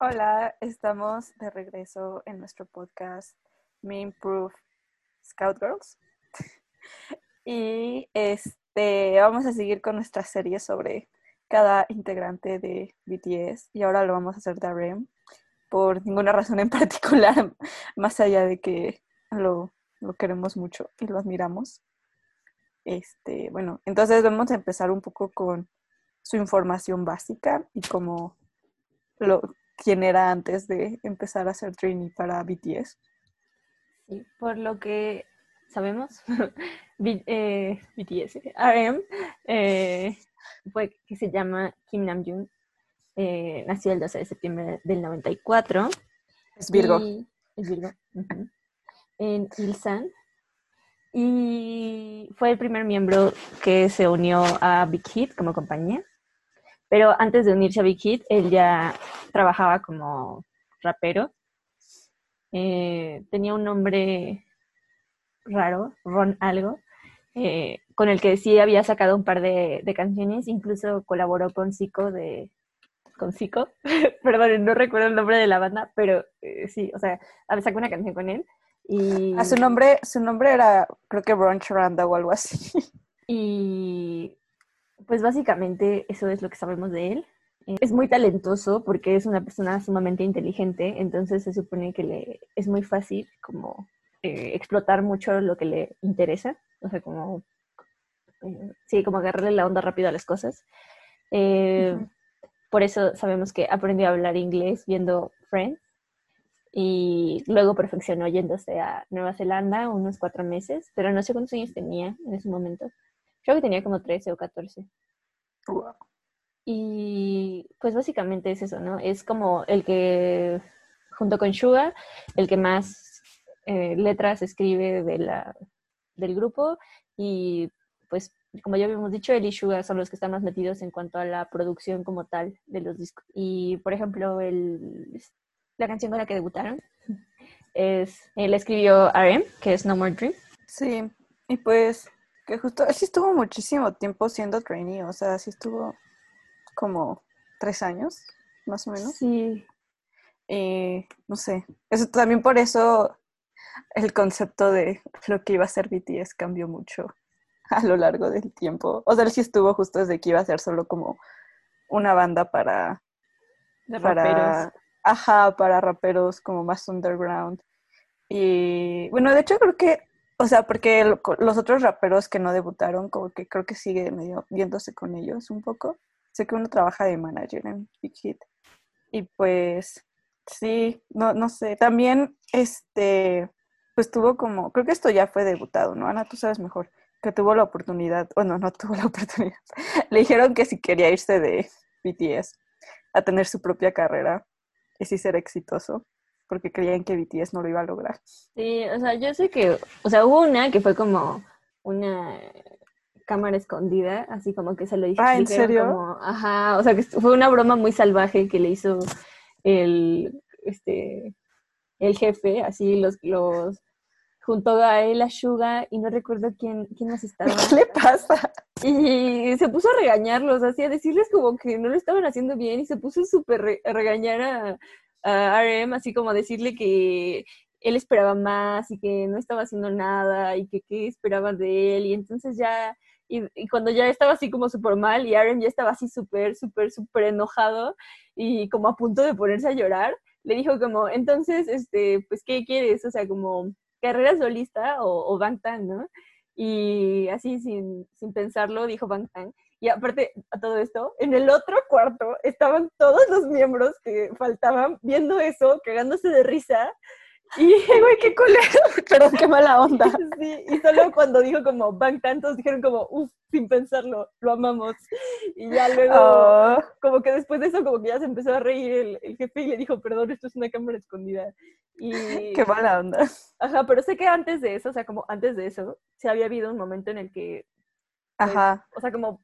Hola, estamos de regreso en nuestro podcast Me Improve Scout Girls. y este vamos a seguir con nuestra serie sobre cada integrante de BTS y ahora lo vamos a hacer de RM por ninguna razón en particular, más allá de que lo, lo queremos mucho y lo admiramos. Este, bueno, entonces vamos a empezar un poco con su información básica y cómo lo, quién era antes de empezar a hacer trainee para BTS. Sí, por lo que sabemos, eh, BTS, RM, eh, fue que se llama Kim Namjoon, eh, nació el 12 de septiembre del 94. Es Virgo. es Virgo. En Ilsan. Y fue el primer miembro que se unió a Big Hit como compañía. Pero antes de unirse a Big Hit, él ya trabajaba como rapero. Eh, tenía un nombre raro, Ron Algo, eh, con el que sí había sacado un par de, canciones, incluso colaboró con Zico de... Con Zico, perdón, no recuerdo el nombre de la banda, pero eh, sí, o sea, sacó una canción con él. Y... A ah, su nombre, su nombre era, creo que Ron Charanda o algo así. Y pues básicamente eso es lo que sabemos de él. Eh, es muy talentoso porque es una persona sumamente inteligente, entonces se supone que le es muy fácil como eh, explotar mucho lo que le interesa, o sea, como, eh, sí, como agarrarle la onda rápido a las cosas. Por eso sabemos que aprendió a hablar inglés viendo Friends y luego perfeccionó yéndose a Nueva Zelanda unos cuatro meses, pero no sé cuántos años tenía en ese momento. Creo que tenía como 13 o 14. Y pues básicamente es eso, ¿no? Es como el que, junto con Suga, el que más eh, letras escribe de la, del grupo y pues como ya habíamos dicho, él y Suga son los que están más metidos en cuanto a la producción como tal de los discos. Y por ejemplo, el, la canción con la que debutaron es, él escribió RM, que es No More Dream. Sí, y pues que justo, él sí estuvo muchísimo tiempo siendo trainee, o sea, sí estuvo como tres años, más o menos. Sí. Y no sé, eso también por eso el concepto de lo que iba a ser BTS cambió mucho a lo largo del tiempo. O sea, él sí estuvo justo desde que iba a ser solo como una banda para... De para, Ajá, para raperos como más underground. Y bueno, de hecho creo que o sea, porque los otros raperos que no debutaron, como que creo que sigue medio viéndose con ellos un poco. Sé que uno trabaja de manager en Big Hit. Y pues, sí, no, no sé. También, este, pues tuvo como, creo que esto ya fue debutado, ¿no? Ana, tú sabes mejor, que tuvo la oportunidad, bueno, no tuvo la oportunidad. Le dijeron que si quería irse de BTS a tener su propia carrera y sí ser exitoso porque creían que BTS no lo iba a lograr. Sí, o sea, yo sé que, o sea, hubo una que fue como una cámara escondida, así como que se lo dijeron. Ah, ¿en serio? ajá, o sea, que fue una broma muy salvaje que le hizo el, este, el jefe, así los, los, junto a él, a Suga, y no recuerdo quién, quién más estaba. ¿Qué le pasa? Y se puso a regañarlos, así a decirles como que no lo estaban haciendo bien, y se puso súper a regañar a, a RM, así como decirle que él esperaba más y que no estaba haciendo nada y que qué esperaban de él. Y entonces ya, y, cuando ya estaba así como súper mal y RM ya estaba así súper, súper, súper enojado y como a punto de ponerse a llorar, le dijo como, entonces, este, pues, ¿qué quieres? O sea, como carrera solista o, o Bangtan, ¿no? Y así sin, sin pensarlo dijo Bangtan. Y aparte a todo esto, en el otro cuarto estaban todos los miembros que faltaban viendo eso, cagándose de risa. Y dije, güey, qué culero, pero qué mala onda. Sí, y solo cuando dijo como van tantos, dijeron como, uff, sin pensarlo, lo amamos. Y ya luego, oh. como que después de eso, como que ya se empezó a reír el, jefe y le dijo, perdón, esto es una cámara escondida. Y... Qué mala onda. Ajá, pero sé que antes de eso, o sea, como antes de eso, se había habido un momento en el que... Pues, Ajá. O sea, como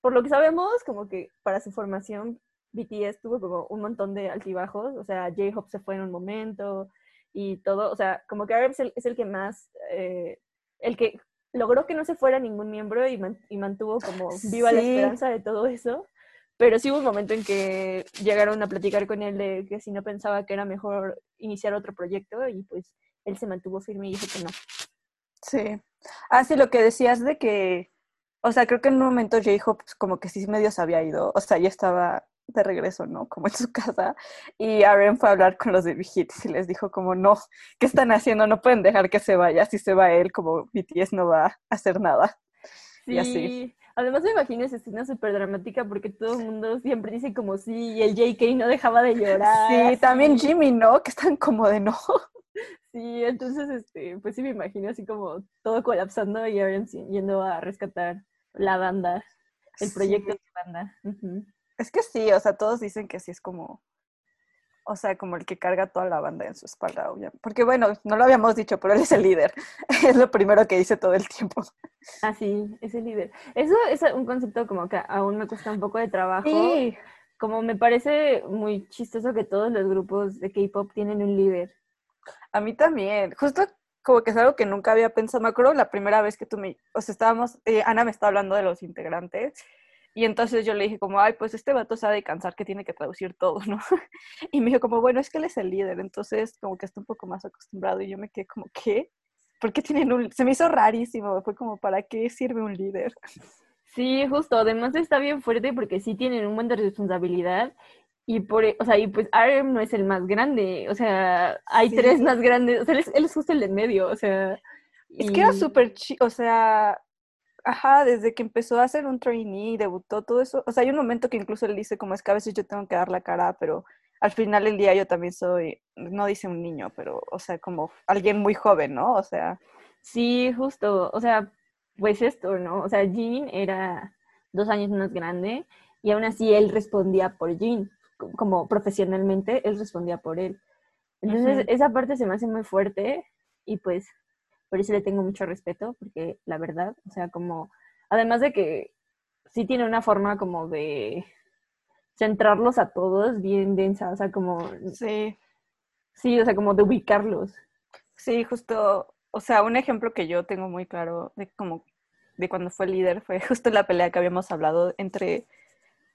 por lo que sabemos, como que para su formación, BTS tuvo como un montón de altibajos, o sea, J-Hope se fue en un momento y todo, o sea, como que RM es el, que más, eh, el que logró que no se fuera ningún miembro y, mantuvo como viva la esperanza de todo eso, pero sí hubo un momento en que llegaron a platicar con él de que si no pensaba que era mejor iniciar otro proyecto y pues él se mantuvo firme y dijo que no. Sí. Ah, sí, lo que decías de que, o sea, creo que en un momento J-Hope pues, como que sí medio se había ido, o sea, ya estaba de regreso, ¿no? Como en su casa. Y Aaron fue a hablar con los de Hits y les dijo como, no, ¿qué están haciendo? No pueden dejar que se vaya. Si se va él, como BTS no va a hacer nada. Sí. Y así. Además me imagino esa escena súper dramática porque todo el mundo siempre dice como sí, y el JK no dejaba de llorar. Sí, también Jimmy, ¿no? Que están como de no. Sí, entonces, este, pues sí me imagino así como todo colapsando y Aaron yendo a rescatar la banda, el proyecto de banda. Es que sí, o sea, todos dicen que sí es como, o sea, como el que carga toda la banda en su espalda, obviamente. Porque bueno, no lo habíamos dicho, pero él es el líder. es lo primero que dice todo el tiempo. Ah, sí, es el líder. Eso es un concepto como que aún me cuesta un poco de trabajo. Sí. Como me parece muy chistoso que todos los grupos de K-pop tienen un líder. A mí también. Justo como que es algo que nunca había pensado. Me acuerdo la primera vez que tú me, o sea, estábamos, eh, Ana me estaba hablando de los integrantes y entonces yo le dije como, ay, pues este vato sabe cansar que tiene que traducir todo, ¿no? Y me dijo como, bueno, es que él es el líder, entonces como que está un poco más acostumbrado y yo me quedé como, ¿qué? ¿Por qué tienen un...? Se me hizo rarísimo, fue como, ¿para qué sirve un líder? Sí, justo, además está bien fuerte porque sí tienen un buen de responsabilidad y por, o sea, y pues RM no es el más grande, o sea, hay tres más grandes, o sea, él es, justo el de medio, o sea... Es que era súper chido, o sea, Ajá, desde que empezó a hacer un trainee, debutó, todo eso. O sea, hay un momento que incluso él dice como es que a veces yo tengo que dar la cara, pero al final del día yo también soy, no dice un niño, pero, o sea, como alguien muy joven, ¿no? O sea. Sí, justo. O sea, pues esto, ¿no? O sea, Jean era dos años más grande y aún así él respondía por Jean. Como profesionalmente, él respondía por él. Entonces, esa parte se me hace muy fuerte y pues por eso le tengo mucho respeto, porque la verdad, o sea, como, además de que sí tiene una forma como de centrarlos a todos bien densa, o sea, como... Sí. Sí, o sea, como de ubicarlos. Sí, justo, o sea, un ejemplo que yo tengo muy claro de como de cuando fue líder fue justo la pelea que habíamos hablado entre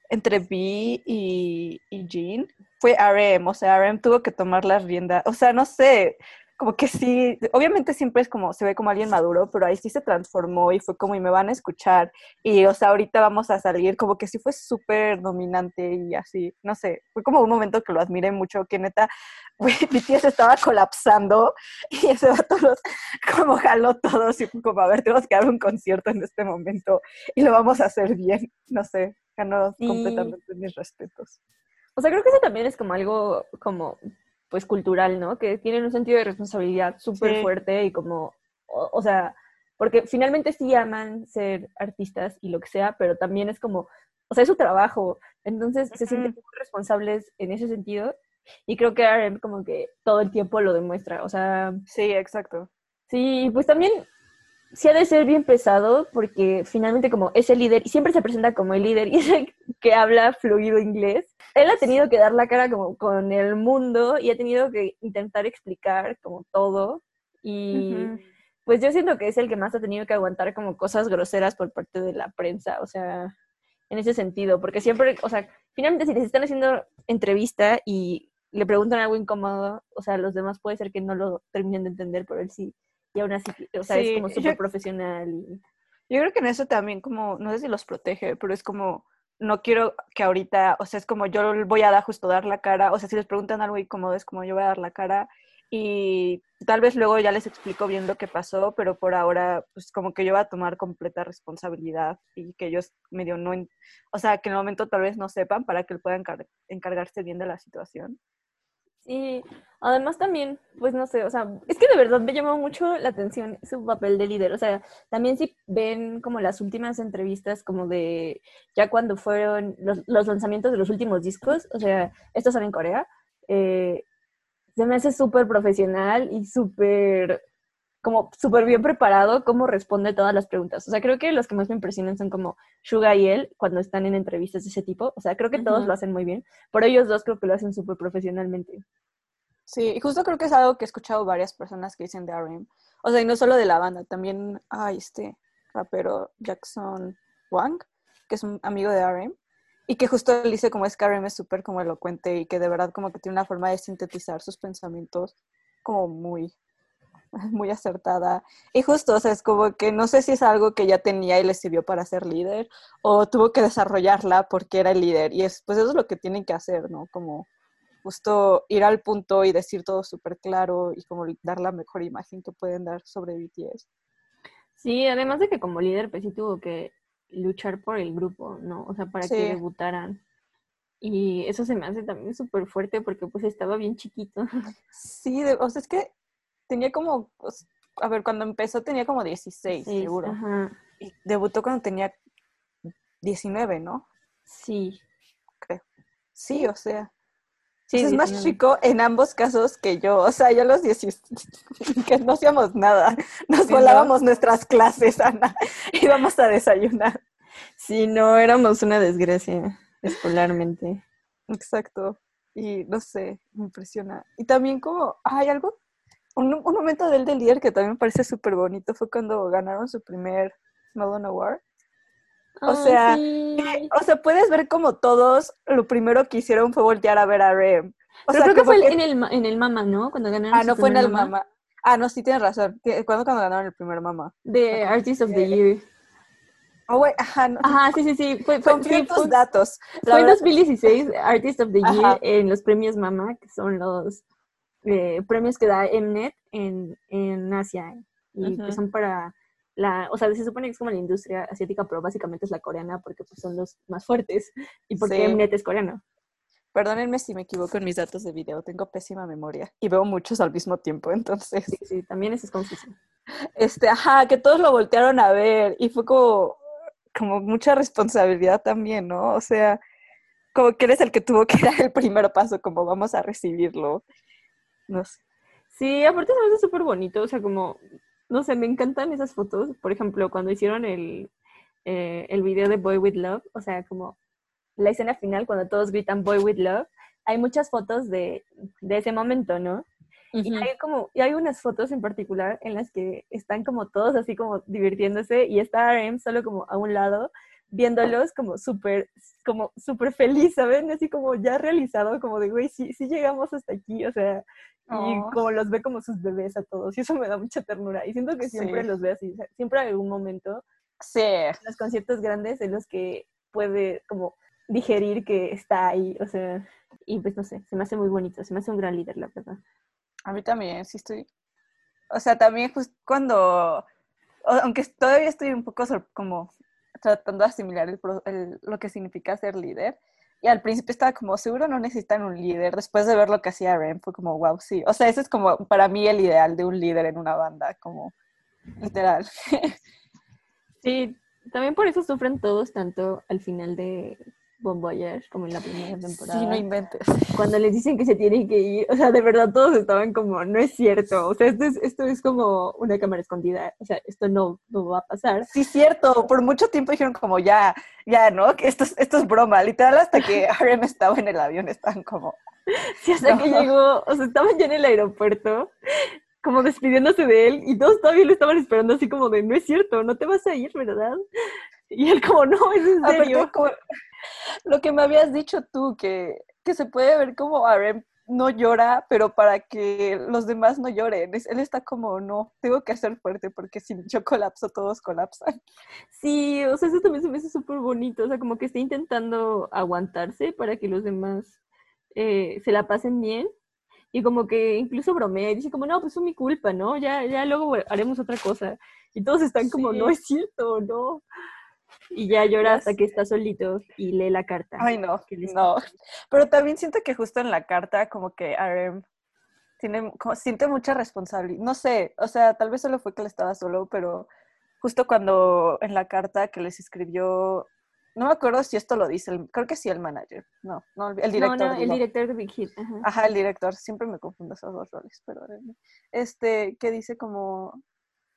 entre B y, y Jean fue RM, o sea, RM tuvo que tomar las riendas, o sea, no sé, como que sí, obviamente siempre es como, se ve como alguien maduro, pero ahí sí se transformó y fue como, y me van a escuchar, y o sea, ahorita vamos a salir, como que sí fue súper dominante y así, no sé, fue como un momento que lo admiré mucho, que neta, güey, mi tía se estaba colapsando y ese vato los como jaló todos y fue como, a ver, tenemos que dar un concierto en este momento y lo vamos a hacer bien, no sé, ganó completamente mis respetos. O sea, creo que eso también es como algo como pues cultural, ¿no? Que tienen un sentido de responsabilidad súper fuerte y como, o, sea, porque finalmente sí aman ser artistas y lo que sea, pero también es como, o sea, es su trabajo, entonces se sienten muy responsables en ese sentido y creo que RM como que todo el tiempo lo demuestra, o sea... Sí, exacto. Sí, pues también sí ha de ser bien pesado porque finalmente como es el líder y siempre se presenta como el líder y es el que habla fluido inglés, él ha tenido que dar la cara como con el mundo y ha tenido que intentar explicar como todo y pues yo siento que es el que más ha tenido que aguantar como cosas groseras por parte de la prensa, o sea, en ese sentido, porque siempre, o sea, finalmente si les están haciendo entrevista y le preguntan algo incómodo, o sea, los demás puede ser que no lo terminen de entender, pero él sí y aún así, o sea, es como súper profesional. Yo creo que en eso también como, no sé si los protege, pero es como, no quiero que ahorita, o sea, es como yo voy a dar justo dar la cara, o sea, si les preguntan algo incómodo, es como yo voy a dar la cara y tal vez luego ya les explico bien lo que pasó, pero por ahora, pues como que yo voy a tomar completa responsabilidad y que ellos medio no, o sea, que en el momento tal vez no sepan para que él pueda encargarse bien de la situación. Sí, además también, pues no sé, o sea, es que de verdad me llamó mucho la atención su papel de líder, o sea, también si ven como las últimas entrevistas como de ya cuando fueron los, lanzamientos de los últimos discos, o sea, estos son en Corea, eh, se me hace súper profesional y súper, como súper bien preparado cómo responde todas las preguntas. O sea, creo que los que más me impresionan son como Suga y él cuando están en entrevistas de ese tipo. O sea, creo que todos lo hacen muy bien, pero ellos dos creo que lo hacen súper profesionalmente. Sí, y justo creo que es algo que he escuchado varias personas que dicen de RM. O sea, y no solo de la banda, también hay este rapero Jackson Wang, que es un amigo de RM. y que justo él dice como es que RM es súper como elocuente y que de verdad como que tiene una forma de sintetizar sus pensamientos como muy, muy acertada. Y justo, o sea, es como que no sé si es algo que ya tenía y le sirvió para ser líder o tuvo que desarrollarla porque era el líder. Y es, pues eso es lo que tienen que hacer, ¿no? Como justo ir al punto y decir todo súper claro y como dar la mejor imagen que pueden dar sobre BTS. Sí, además de que como líder, pues sí tuvo que luchar por el grupo, ¿no? O sea, para que debutaran. Y eso se me hace también súper fuerte porque pues estaba bien chiquito. Sí, o sea, es que tenía como, pues, a ver, cuando empezó tenía como 16, seguro. Y debutó cuando tenía 19, ¿no? Sí. Creo. Sí, o sea. Sí, es más chico en ambos casos que yo. O sea, yo los 16, que no hacíamos nada. Nos volábamos nuestras clases, Ana. Íbamos a desayunar. Sí, no, éramos una desgracia escolarmente. Exacto. Y no sé, me impresiona. Y también como, hay algo, un, momento del del líder que también me parece súper bonito fue cuando ganaron su primer Melon Award. O sea, o sea, puedes ver como todos lo primero que hicieron fue voltear a ver a Rem. O sea, creo que fue en, el, en el Mama, ¿no? Cuando ganaron. Ah, no fue en el Mama. Ah, no, sí tienes razón. ¿Cuándo cuando ganaron el primer Mama? De Artist of the Year. Oh, ajá, no. ajá, sí, sí, sí. Fue, fue, tus datos. Fue en 2016, Artist of the Year, en los premios Mama, que son los eh, premios que da Mnet en, en Asia. Y que son para la, o sea, se supone que es como la industria asiática, pero básicamente es la coreana porque pues, son los más fuertes y porque Mnet es coreano. Perdónenme si me equivoco en mis datos de video, tengo pésima memoria y veo muchos al mismo tiempo, entonces. Sí, sí, también eso es confusión. Este, ajá, que todos lo voltearon a ver y fue como, como mucha responsabilidad también, ¿no? O sea, como que eres el que tuvo que dar el primer paso, como vamos a recibirlo. No sé. Sí, aparte es súper bonito, o sea, como no sé, me encantan esas fotos. Por ejemplo, cuando hicieron el, eh, el video de Boy With Love, o sea, como la escena final, cuando todos gritan Boy With Love, hay muchas fotos de, de ese momento, ¿no? Y hay como, y hay unas fotos en particular en las que están como todos así como divirtiéndose y está RM solo como a un lado viéndolos como súper, como súper feliz, ¿saben? Así como ya realizado, como de, güey, sí, sí llegamos hasta aquí, o sea, y oh. como los ve como sus bebés a todos, y eso me da mucha ternura. Y siento que siempre los ve así, siempre hay algún momento, sí. los conciertos grandes en los que puede como digerir que está ahí, o sea, y pues no sé, se me hace muy bonito, se me hace un gran líder, la verdad. A mí también, sí estoy, o sea, también justo cuando, aunque todavía estoy un poco como tratando de asimilar el, lo que significa ser líder, y al principio estaba como, seguro no necesitan un líder. Después de ver lo que hacía Rem, fue como, wow, sí. O sea, ese es como para mí el ideal de un líder en una banda, como literal. Sí, también por eso sufren todos tanto al final de, Bon como en la primera temporada. Sí, no inventes. Cuando les dicen que se tienen que ir, o sea, de verdad todos estaban como, no es cierto, o sea, esto es, esto es como una cámara escondida, o sea, esto no, no va a pasar. Sí, cierto, por mucho tiempo dijeron como, ya, ya, ¿no? Que esto, esto es broma, literal, hasta que RM estaba en el avión, estaban como... Sí, hasta que llegó, o sea, estaban ya en el aeropuerto, como despidiéndose de él, y todos todavía lo estaban esperando así como de, no es cierto, no te vas a ir, ¿verdad? Y él como, no, es en serio. lo que me habías dicho tú, que, que se puede ver como RM no llora, pero para que los demás no lloren. Él está como, no, tengo que hacer fuerte porque si yo colapso, todos colapsan. Sí, o sea, eso también se me hace súper bonito, o sea, como que está intentando aguantarse para que los demás eh, se la pasen bien. Y como que incluso bromea y dice como, no, pues es mi culpa, ¿no? Ya, ya luego haremos otra cosa. Y todos están como, no es cierto, no. Y ya llora hasta que está solito y lee la carta. Ay, no, no. Pero también siento que justo en la carta como que RM tiene, como, siente mucha responsabilidad. No sé, o sea, tal vez solo fue que él estaba solo, pero justo cuando en la carta que les escribió, no me acuerdo si esto lo dice, el, creo que sí el manager, no, no, el director. No, no, el director de Big Hit. Ajá. el director, siempre me confundo esos dos roles, pero este, que dice como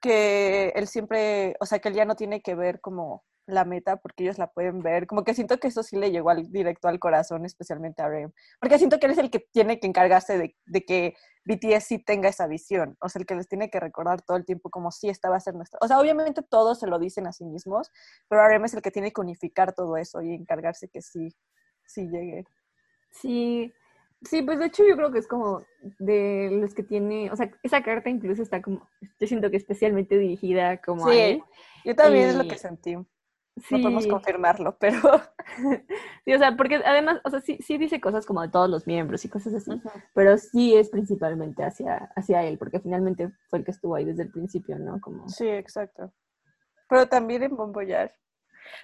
que él siempre, o sea, que él ya no tiene que ver como la meta porque ellos la pueden ver. Como que siento que eso sí le llegó al, directo al corazón, especialmente a Rem. Porque siento que él es el que tiene que encargarse de, que BTS sí tenga esa visión, o sea, el que les tiene que recordar todo el tiempo como si esta va a ser nuestra. O sea, obviamente todos se lo dicen a sí mismos, pero RM es el que tiene que unificar todo eso y encargarse que sí, sí llegue. Sí, sí, pues de hecho yo creo que es como de los que tiene, o sea, esa carta incluso está como, yo siento que especialmente dirigida como a él. Yo también es lo que sentí. No podemos confirmarlo, pero... sí, o sea, porque además, o sea, sí, sí dice cosas como de todos los miembros y cosas así, pero sí es principalmente hacia, hacia él, porque finalmente fue el que estuvo ahí desde el principio, ¿no? Como... Sí, exacto. Pero también en Bomboyar.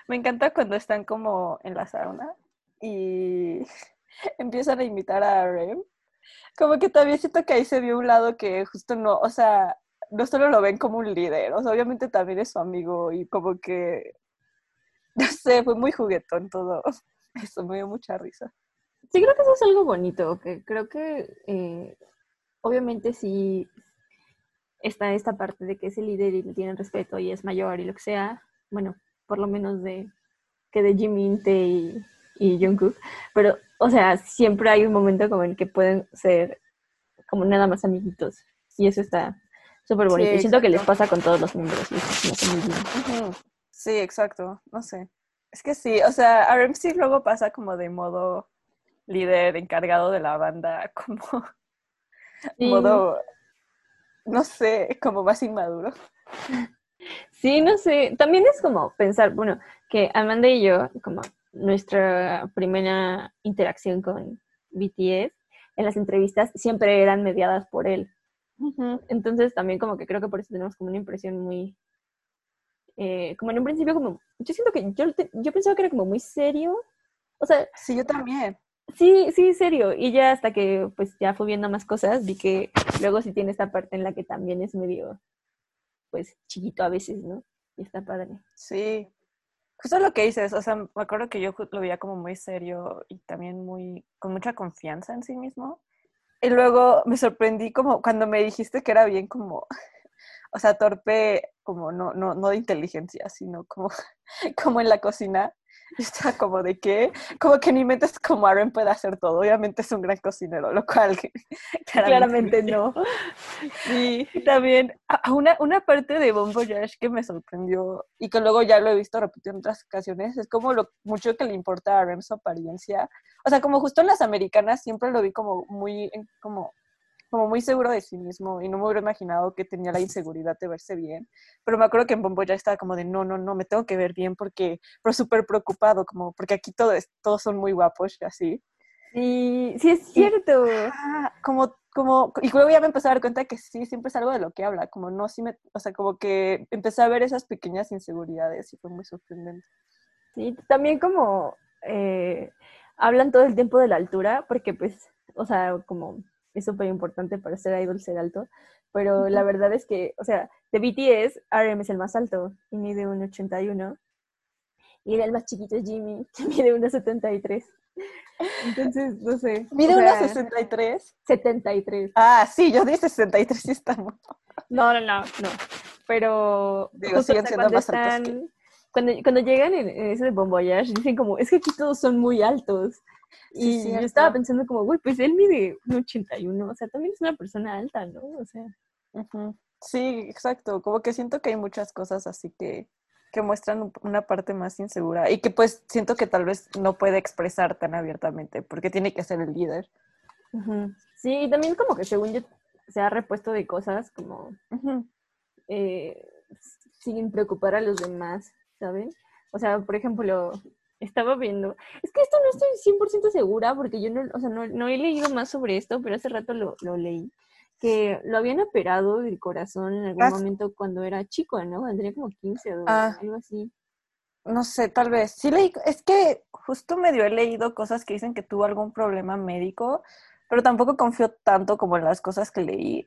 Me encanta cuando están como en la sauna y empiezan a imitar a Rem. Como que también siento que ahí se vio un lado que justo no, o sea, no solo lo ven como un líder, o sea, obviamente también es su amigo y como que no sé, fue muy juguetón todo. Eso me dio mucha risa. Sí, creo que eso es algo bonito, que creo que eh, obviamente sí está esta parte de que es el líder y le tienen respeto y es mayor y lo que sea, bueno, por lo menos de que de Jimin, Tae y, Jungkook, pero, o sea, siempre hay un momento como en que pueden ser como nada más amiguitos y eso está súper bonito. y siento que les pasa con todos los miembros y eso muy bien. Sí, exacto, no sé. Es que sí, o sea, RMC luego pasa como de modo líder encargado de la banda, como modo, no sé, como más inmaduro. Sí, no sé, también es como pensar, bueno, que Amanda y yo, como nuestra primera interacción con BTS, en las entrevistas siempre eran mediadas por él. Entonces también como que creo que por eso tenemos como una impresión muy eh, como en un principio, como, yo siento que yo, yo pensaba que era como muy serio. O sea. Sí, yo también. Sí, sí, serio. Y ya hasta que pues ya fui viendo más cosas, vi que luego sí tiene esta parte en la que también es medio, pues, chiquito a veces, ¿no? Y está padre. Sí. Justo lo que dices, o sea, me acuerdo que yo lo veía como muy serio y también muy, con mucha confianza en sí mismo. Y luego me sorprendí como cuando me dijiste que era bien como o sea, torpe como no, no, no de inteligencia, sino como, como en la cocina. Y está como de qué, como que ni mentes como Aaron puede hacer todo. Obviamente es un gran cocinero, lo cual claramente, no. Y también una, una parte de Bon Voyage que me sorprendió y que luego ya lo he visto repetido en otras ocasiones, es como lo mucho que le importa a Aaron su apariencia. O sea, como justo en las americanas siempre lo vi como muy, como como muy seguro de sí mismo y no me hubiera imaginado que tenía la inseguridad de verse bien. Pero me acuerdo que en Bombo ya estaba como de, no, no, no, me tengo que ver bien porque, pero súper preocupado, como porque aquí todo todos son muy guapos y así. Sí, sí es cierto. como, como, y luego ya me empecé a dar cuenta que sí, siempre es algo de lo que habla, como no, sí me, o sea, como que empecé a ver esas pequeñas inseguridades y fue muy sorprendente. Sí, también como eh, hablan todo el tiempo de la altura, porque pues, o sea, como es súper importante para ser idol ser alto, pero la verdad es que, o sea, de BTS, RM es el más alto y mide 1,81. Y el más chiquito es Jimmy, que mide 1,73. Entonces, no sé. ¿Mide 1,63? 73. Ah, sí, yo dije 63 y estamos. No, no, no, no. Pero. Digo, siguen siendo más altos. Cuando, cuando llegan en, ese de Bon dicen como, es que aquí todos son muy altos. Y yo estaba pensando como, güey, pues él mide un 81, o sea, también es una persona alta, ¿no? O sea. Sí, exacto. Como que siento que hay muchas cosas así que, que muestran una parte más insegura y que pues siento que tal vez no puede expresar tan abiertamente porque tiene que ser el líder. Sí, y también como que según yo se ha repuesto de cosas como eh, sin preocupar a los demás, ¿saben? O sea, por ejemplo, estaba viendo. Es que esto no estoy 100% segura porque yo no, o sea, no, he leído más sobre esto, pero hace rato lo, leí. Que lo habían operado del corazón en algún ah, momento cuando era chico, ¿no? Cuando tenía como 15 o ah. algo así. No sé, tal vez. Sí leí, es que justo medio he leído cosas que dicen que tuvo algún problema médico, pero tampoco confío tanto como en las cosas que leí.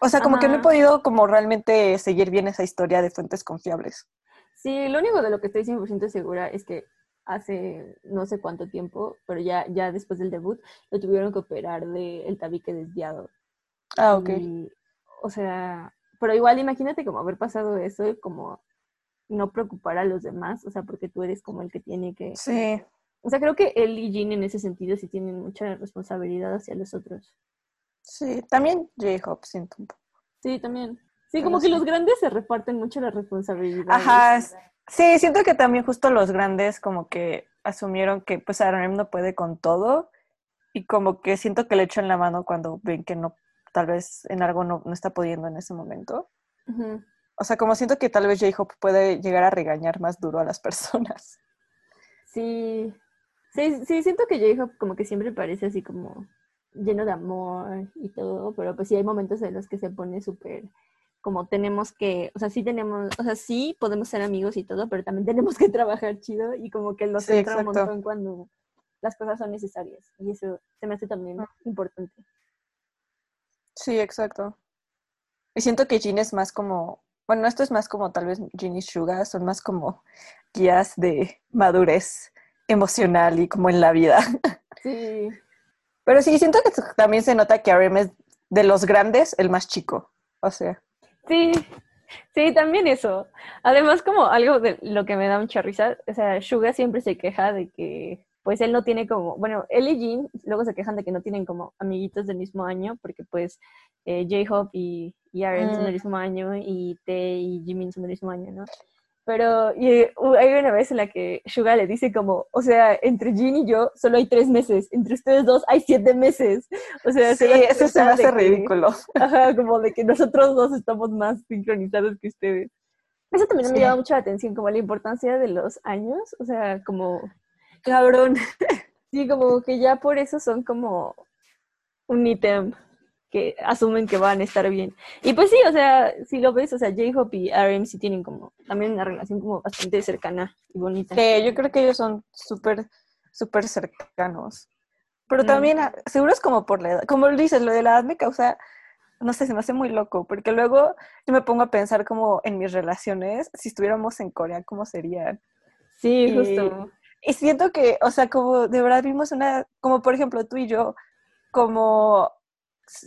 O sea, como que no he podido como realmente seguir bien esa historia de fuentes confiables. Sí, lo único de lo que estoy 100% segura es que hace no sé cuánto tiempo, pero ya, ya después del debut, lo tuvieron que operar del el tabique desviado. Ah, ok. o sea, pero igual imagínate como haber pasado eso y como no preocupar a los demás, o sea, porque tú eres como el que tiene que... Sí. O sea, creo que él y Jean en ese sentido sí tienen mucha responsabilidad hacia los otros. Sí, también J-Hope siento un poco. Sí, también. Sí, Pero como que los grandes se reparten mucho la responsabilidad. Ajá, sí, siento que también justo los grandes como que asumieron que pues RM no puede con todo y como que siento que le echan la mano cuando ven que no, tal vez en algo no, no está pudiendo en ese momento. O sea, como siento que tal vez J-Hope puede llegar a regañar más duro a las personas. Sí. Sí, sí, siento que J-Hope como que siempre parece así como lleno de amor y todo, pero pues sí hay momentos en los que se pone súper como tenemos que, o sea, sí tenemos, o sea, sí podemos ser amigos y todo, pero también tenemos que trabajar chido y como que los Sí, entra un montón cuando las cosas son necesarias y eso se me hace también Ah. importante. Sí, exacto. Y siento que Jin es más como, bueno, esto es más como tal vez Jin y Suga, son más como guías de madurez emocional y como en la vida. Sí, Pero sí, siento que también se nota que RM es de los grandes el más chico. O sea, Sí, sí, también eso. Además, como algo de lo que me da mucha risa, o sea, Suga siempre se queja de que, pues él no tiene como, bueno, él y Jin luego se quejan de que no tienen como amiguitos del mismo año, porque pues eh, J-Hope y, y Aaron son del Mm. mismo año y Tae y Jimin son del mismo año, ¿no? Pero y, uh, hay una vez en la que Suga le dice como, o sea, entre Jin y yo solo hay tres meses, entre ustedes dos hay siete meses. O sea, sí, eso se me hace que- ridículo. Ajá, como de que nosotros dos estamos más sincronizados que ustedes. Eso también me llama mucho la atención, como la importancia de los años, o sea, como, Cabrón. sí, como que ya por eso son como un ítem que asumen que van a estar bien. Y pues sí, o sea, si lo ves, o sea, J-Hope y RM sí tienen como también una relación como bastante cercana y bonita. Que yo creo que ellos son súper, súper cercanos. Pero Mm. también, ah, seguro es como por la edad. Como dices, lo de la edad me causa, no sé, se me hace muy loco. Porque luego yo me pongo a pensar como en mis relaciones, si estuviéramos en Corea, ¿cómo serían? Sí, y- justo. Y siento que, o sea, como de verdad vimos una, como por ejemplo tú y yo, como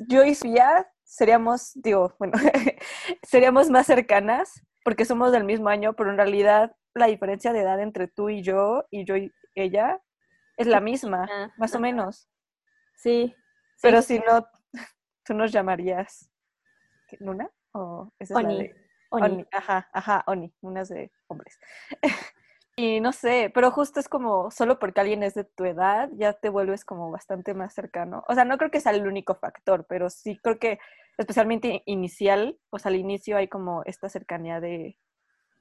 yo y Sofía seríamos, digo, bueno, seríamos más cercanas porque somos del mismo año, pero en realidad la diferencia de edad entre tú y yo y yo y ella es la misma, Ah, más o menos. Sí. sí. Pero si no, tú nos llamarías ¿qué, Luna o esa es la Oni. de Oni. Oni, ajá, ajá, Oni, unas de hombres. y no sé, pero justo es como, solo porque alguien es de tu edad, ya te vuelves como bastante más cercano. O sea, no creo que sea el único factor, pero sí creo que especialmente inicial, pues al inicio hay como esta cercanía de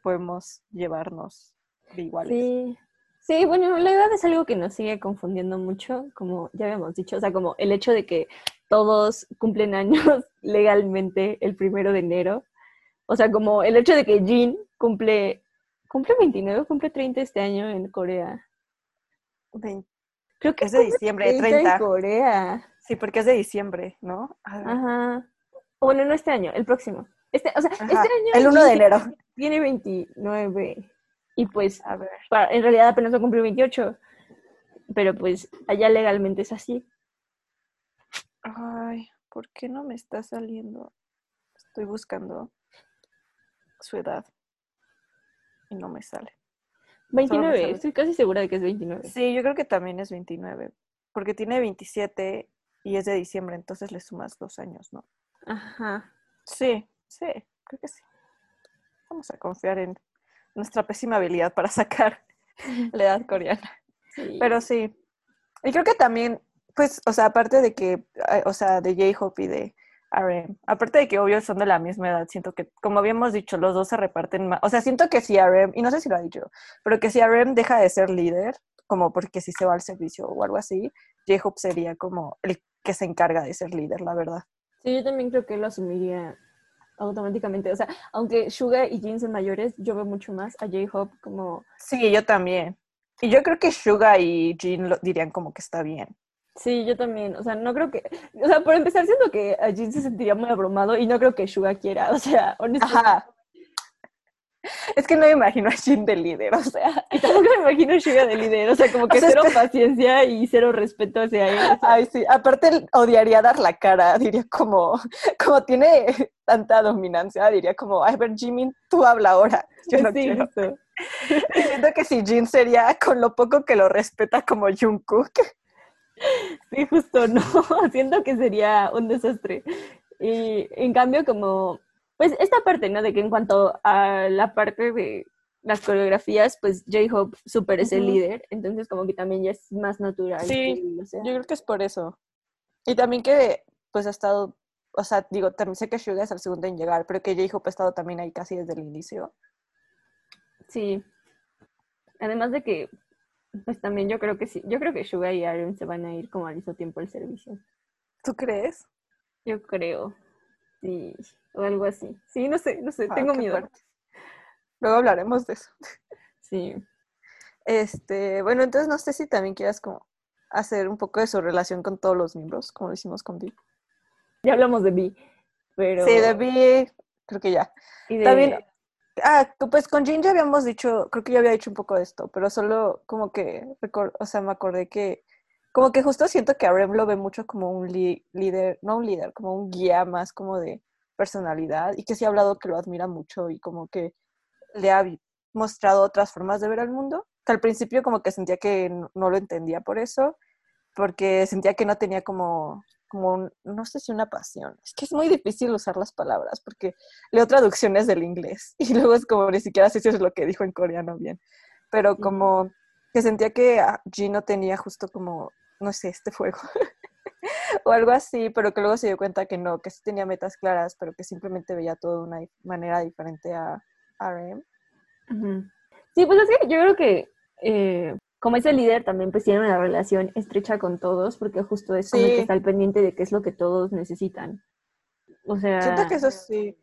podemos llevarnos de iguales. Sí, sí, bueno, la edad es algo que nos sigue confundiendo mucho, como ya habíamos dicho, o sea, como el hecho de que todos cumplen años legalmente el primero de enero, o sea, como el hecho de que Jin cumple, cumple 29, cumple 30 este año en Corea. Creo que Es de diciembre, 30 en 30. Corea. Sí, porque es de diciembre, ¿no? Ajá. Bueno, no este año, el próximo. Este, o sea, Ajá, este año El 1 de enero. tiene 29 y pues A ver. para- en realidad apenas va a cumplir 28, pero pues allá legalmente es así. Ay, ¿por qué no me está saliendo? Estoy buscando su edad y no me sale. 29, sale. estoy casi segura de que es 29. Sí, yo creo que también es 29, porque tiene 27 y es de diciembre, entonces le sumas dos años, ¿no? Ajá. Sí, sí, creo que sí. Vamos a confiar en nuestra pésima habilidad para sacar la edad coreana. Sí. Pero sí. Y creo que también, pues, o sea, aparte de que, o sea, de J-Hope y de RM, aparte de que obvio son de la misma edad, siento que, como habíamos dicho, los dos se reparten más. O sea, siento que si RM, y no sé si lo ha dicho, pero que si RM deja de ser líder, como porque si se va al servicio o algo así, J-Hope sería como el que se encarga de ser líder, la verdad. Sí, yo también creo que lo asumiría automáticamente. O sea, aunque Suga y Jin son mayores, yo veo mucho más a J-Hope como... Sí, yo también. Y yo creo que Suga y Jin lo dirían como que está bien. Sí, yo también. O sea, no creo que... O sea, por empezar, siento que a Jin se sentiría muy abrumado y no creo que Suga quiera. O sea, honestamente. Ajá. Es que no me imagino a Jin de líder, o sea. Y tampoco me imagino a Suga de líder. O sea, como que O sea, cero paciencia y cero respeto hacia él. o sea, Ay, sí. Aparte, odiaría dar la cara, diría como, como tiene tanta dominancia, diría como, ay, ver, Jimin, tú habla ahora. Yo no sí, quiero. Y siento que si Jin sería con lo poco que lo respeta como Jungkook. Sí, justo no. Siento que sería un desastre. Y en cambio, como, pues esta parte, ¿no? De que en cuanto a la parte de las coreografías, pues J-Hope super es el líder, entonces como que también ya es más natural. Sí, que sea. Yo creo que es por eso. Y también que, pues, ha estado, o sea, digo, también sé que Suga es el segundo en llegar, pero que J-Hope ha estado también ahí casi desde el inicio. Sí. Además de que, pues también yo creo que sí, yo creo que Suga y Aaron se van a ir como al mismo tiempo al servicio. ¿Tú crees? Yo creo. Sí, o algo así. Sí, no sé, no sé, Ah, tengo miedo. fuerte. Luego hablaremos de eso. Sí. Este, bueno, entonces no sé si también quieras como hacer un poco de su relación con todos los miembros, como lo hicimos con Vi. Ya hablamos de B, pero... Sí, de Vi, creo que ya. y de- También, ah, pues con Jin ya habíamos dicho, creo que ya había dicho un poco de esto, pero solo como que, o sea, me acordé que, como que justo siento que Arem lo ve mucho como un líder, no un líder, como un guía más como de personalidad y que sí ha hablado que lo admira mucho y como que le ha mostrado otras formas de ver al mundo, que al principio como que sentía que no lo entendía por eso, porque sentía que no tenía como, como un- no sé si una pasión, es que es muy difícil usar las palabras porque leo traducciones del inglés y luego es como ni siquiera sé si es lo que dijo en coreano bien, pero como que sentía que ah, G no tenía justo como, no sé, este fuego o algo así, pero que luego se dio cuenta que no, que sí tenía metas claras, pero que simplemente veía todo de una manera diferente a RM. Sí, pues es que yo creo que eh, como es el líder también pues tiene una relación estrecha con todos porque justo es como el que está al pendiente de qué es lo que todos necesitan. O sea, Siento que eso sí.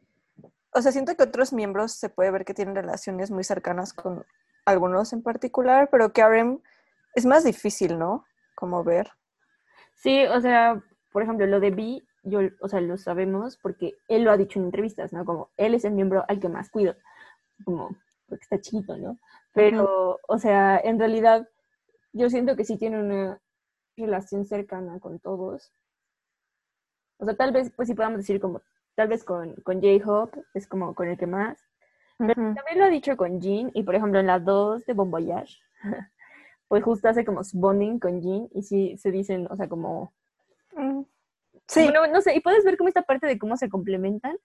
O sea, siento que otros miembros se puede ver que tienen relaciones muy cercanas con algunos en particular, pero que RM es más difícil, ¿no? Como ver. sí, o sea, por ejemplo, lo de B, yo, o sea, lo sabemos porque él lo ha dicho en entrevistas, ¿no? Como él es el miembro al que más cuido, como porque está chiquito, ¿no? Pero, o sea, en realidad yo siento que sí tiene una relación cercana con todos. O sea, tal vez, pues sí podamos decir como, tal vez con, con J-Hope es como con el que más. Ujú. También lo ha dicho con Jin y por ejemplo en la 2 de Bon Voyage, pues justo hace como su bonding con Jin y sí se dicen, o sea, como... Mm. Sí, Bueno, no sé, y puedes ver como esta parte de cómo se complementan,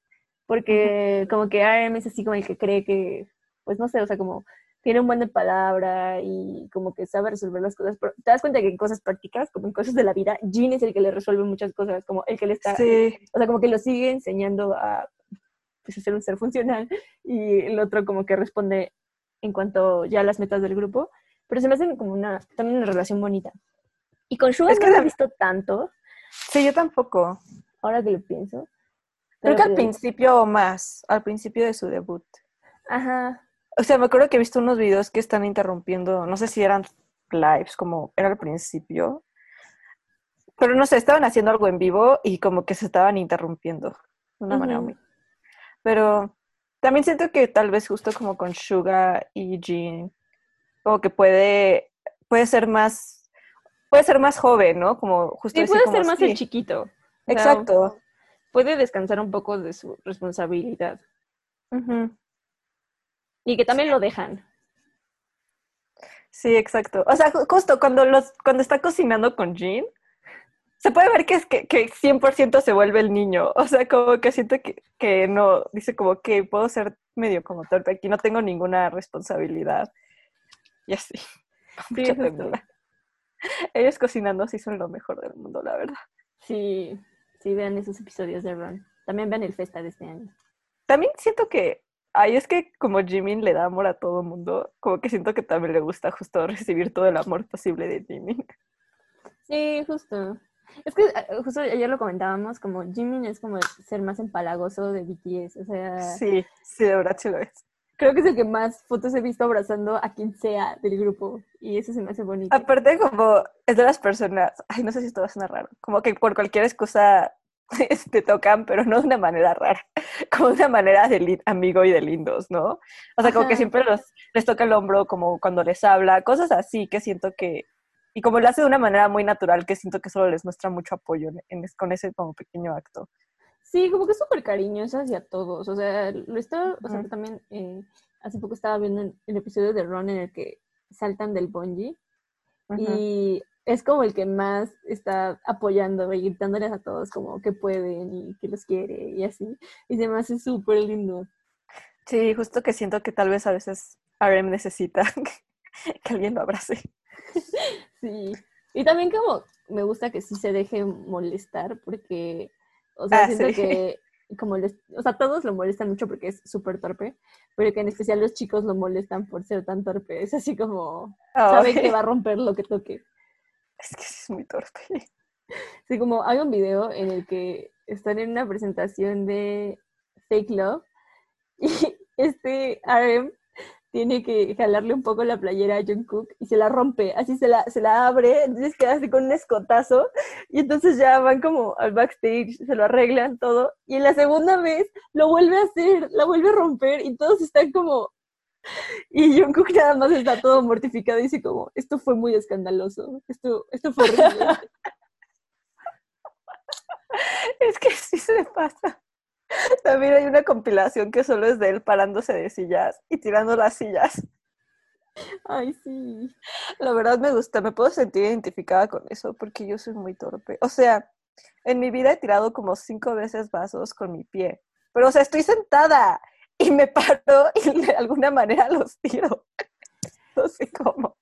porque como que RM es así como el que cree que, pues no sé, o sea, como tiene un buen de palabra y como que sabe resolver las cosas, pero te das cuenta que en cosas prácticas, como en cosas de la vida, Jin es el que le resuelve muchas cosas, como el que le está, sí. o sea, como que lo sigue enseñando a, pues, a ser un ser funcional y el otro como que responde en cuanto ya a las metas del grupo, pero se me hacen como una, también una relación bonita. Y con Suga Es que no lo he la- visto tanto, Sí, yo tampoco. ahora que lo pienso. Creo que al principio o más, al principio de su debut. Ajá, O sea, me acuerdo que he visto unos videos que están interrumpiendo, no sé si eran lives, como era al principio, pero no sé, estaban haciendo algo en vivo y como que se estaban interrumpiendo de una manera Ujú. muy... Pero también siento que tal vez justo como con Suga y Jean, como que puede, puede ser más, puede ser más joven, ¿no? Como justo Sí, puede como, ser más el chiquito. O sea, Exacto. Puede descansar un poco de su responsabilidad. Ujú. Y que también lo dejan. Sí, exacto. O sea, ju- justo cuando los, cuando está cocinando con Jean, se puede ver que es que, que 100% se vuelve el niño. O sea, como que siento que, que no, dice como que puedo ser medio como torpe aquí, no tengo ninguna responsabilidad. Y así. Sí. Ellos cocinando sí son lo mejor del mundo, la verdad. Sí, sí, vean esos episodios de Ron. También vean el Festa de este año. También siento que, ay, es que como Jimin le da amor a todo mundo, como que siento que también le gusta justo recibir todo el amor posible de Jimin. Sí, justo. Es que eh, justo ayer lo comentábamos, como Jimin es como el ser más empalagoso de BTS. O sea, Sí, sí, de verdad sí lo es. creo que es el que más fotos he visto abrazando a quien sea del grupo. Y eso se me hace bonito. Aparte, como es de las personas, ay, no sé si esto va a sonar raro, como que por cualquier excusa te tocan, pero no de una manera rara, como de una manera de amigo y de lindos, ¿no? O sea, como que siempre los, les toca el hombro, como cuando les habla, cosas así que siento que, y como lo hace de una manera muy natural, que siento que solo les muestra mucho apoyo en, en- con ese como pequeño acto. Sí, como que es súper cariñoso hacia todos. O sea, lo estaba, o sea, también eh, hace poco estaba viendo el, el episodio de Ron en el que saltan del bungee y es como el que más está apoyando y gritándoles a todos como que pueden y que los quiere y así. Y se me hace súper lindo. Sí, justo que siento que tal vez a veces RM necesita que alguien lo abrace. Sí. Y también como me gusta que sí se deje molestar porque, o sea, Ah, siento sí. que como les, o sea, todos lo molestan mucho porque es súper torpe, pero que en especial los chicos lo molestan por ser tan torpe. Es así como, sabe que va a romper lo que toque. Es que es muy torpe. Sí, como hay un video en el que están en una presentación de Fake Love y este RM tiene que jalarle un poco la playera a Jungkook y se la rompe, así se la, se la abre, entonces queda así con un escotazo y entonces ya van como al backstage, se lo arreglan todo y en la segunda vez lo vuelve a hacer, la vuelve a romper y todos están como... Y Jungkook nada más está todo mortificado y dice como, esto fue muy escandaloso, esto, esto fue horrible. Es que sí se pasa. También hay una compilación que solo es de él parándose de sillas y tirando las sillas. Ay, sí. La verdad me gusta, me puedo sentir identificada con eso porque yo soy muy torpe. O sea, en mi vida he tirado como cinco veces vasos con mi pie, pero o sea, estoy sentada y me paro y de alguna manera los tiro. No sé cómo.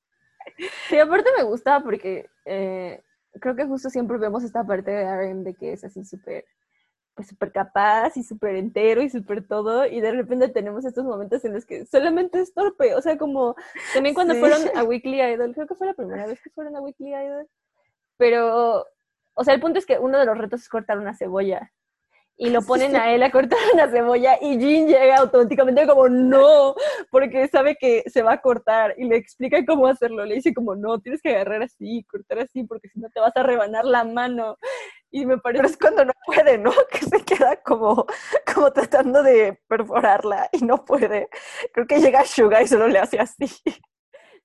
Sí, aparte me gusta porque eh, creo que justo siempre vemos esta parte de RM de que es así súper pues súper capaz y súper entero y súper todo y de repente tenemos estos momentos en los que solamente es torpe, o sea, como también cuando Sí. fueron a Weekly Idol, creo que fue la primera vez que fueron a Weekly Idol, pero, o sea, el punto es que uno de los retos es cortar una cebolla y lo ponen a él a cortar una cebolla y Jin llega automáticamente como no, porque sabe que se va a cortar y le explica cómo hacerlo. Le dice como no, tienes que agarrar así, cortar así, porque si no te vas a rebanar la mano. Y me Pero parece es cuando no puede, ¿no? Que se queda como, como tratando de perforarla y no puede. Creo que llega Suga y solo le hace así.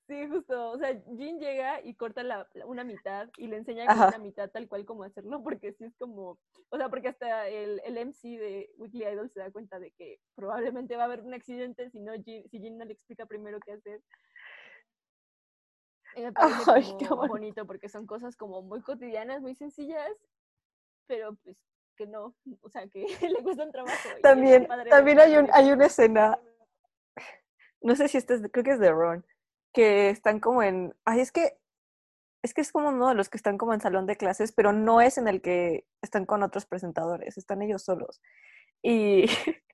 Sí, justo. O sea, Jin llega y corta la, la- una mitad y le enseña con una mitad tal cual como hacerlo, porque sí es como, o sea, porque hasta el, el MC de Weekly Idol se da cuenta de que probablemente va a haber un accidente si no Jin, si Jin no le explica primero qué hacer. Y me parece Ay, como qué bonito. bonito porque son cosas como muy cotidianas, muy sencillas, pero pues que no, o sea, que le cuestan trabajo. También, también hay, un, hay una escena, no sé si este es, creo que es de Ron, que están como en, ay, es que, es que es como uno de los que están como en salón de clases, pero no es en el que están con otros presentadores, están ellos solos. Y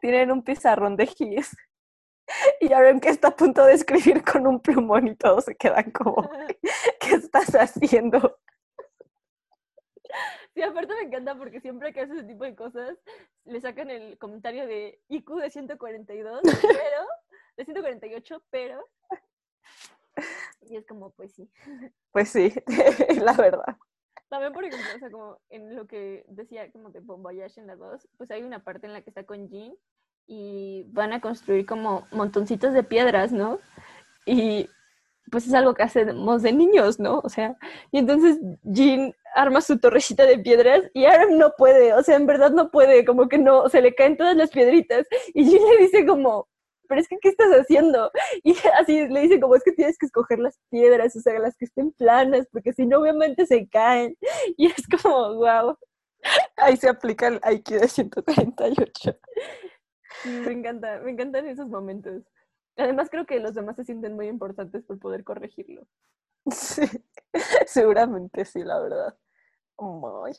tienen un pizarrón de gis. Y ya ven que está a punto de escribir con un plumón y todos se quedan como, ¿qué estás haciendo? Sí, aparte me encanta porque siempre que hace ese tipo de cosas, le sacan el comentario de IQ de 142, pero, de 148, pero. Y es como, pues sí. Pues sí, la verdad. También, por ejemplo, o sea, como en lo que decía como de Bon Voyage en la 2, pues hay una parte en la que está con Jean y van a construir como montoncitos de piedras, ¿no? Y pues es algo que hacemos de niños, ¿no? O sea, y entonces Jean arma su torrecita de piedras y Aaron no puede, o sea, en verdad no puede, como que no, se le caen todas las piedritas y Jean le dice como, pero es que, ¿qué estás haciendo? Y así le dice como, es que tienes que escoger las piedras, o sea, las que estén planas, porque si no, obviamente se caen. Y es como, wow, Ahí se aplica el IQ de 148. me encanta, me encantan esos momentos. Además, creo que los demás se sienten muy importantes por poder corregirlo. Sí, seguramente sí, la verdad. Ay.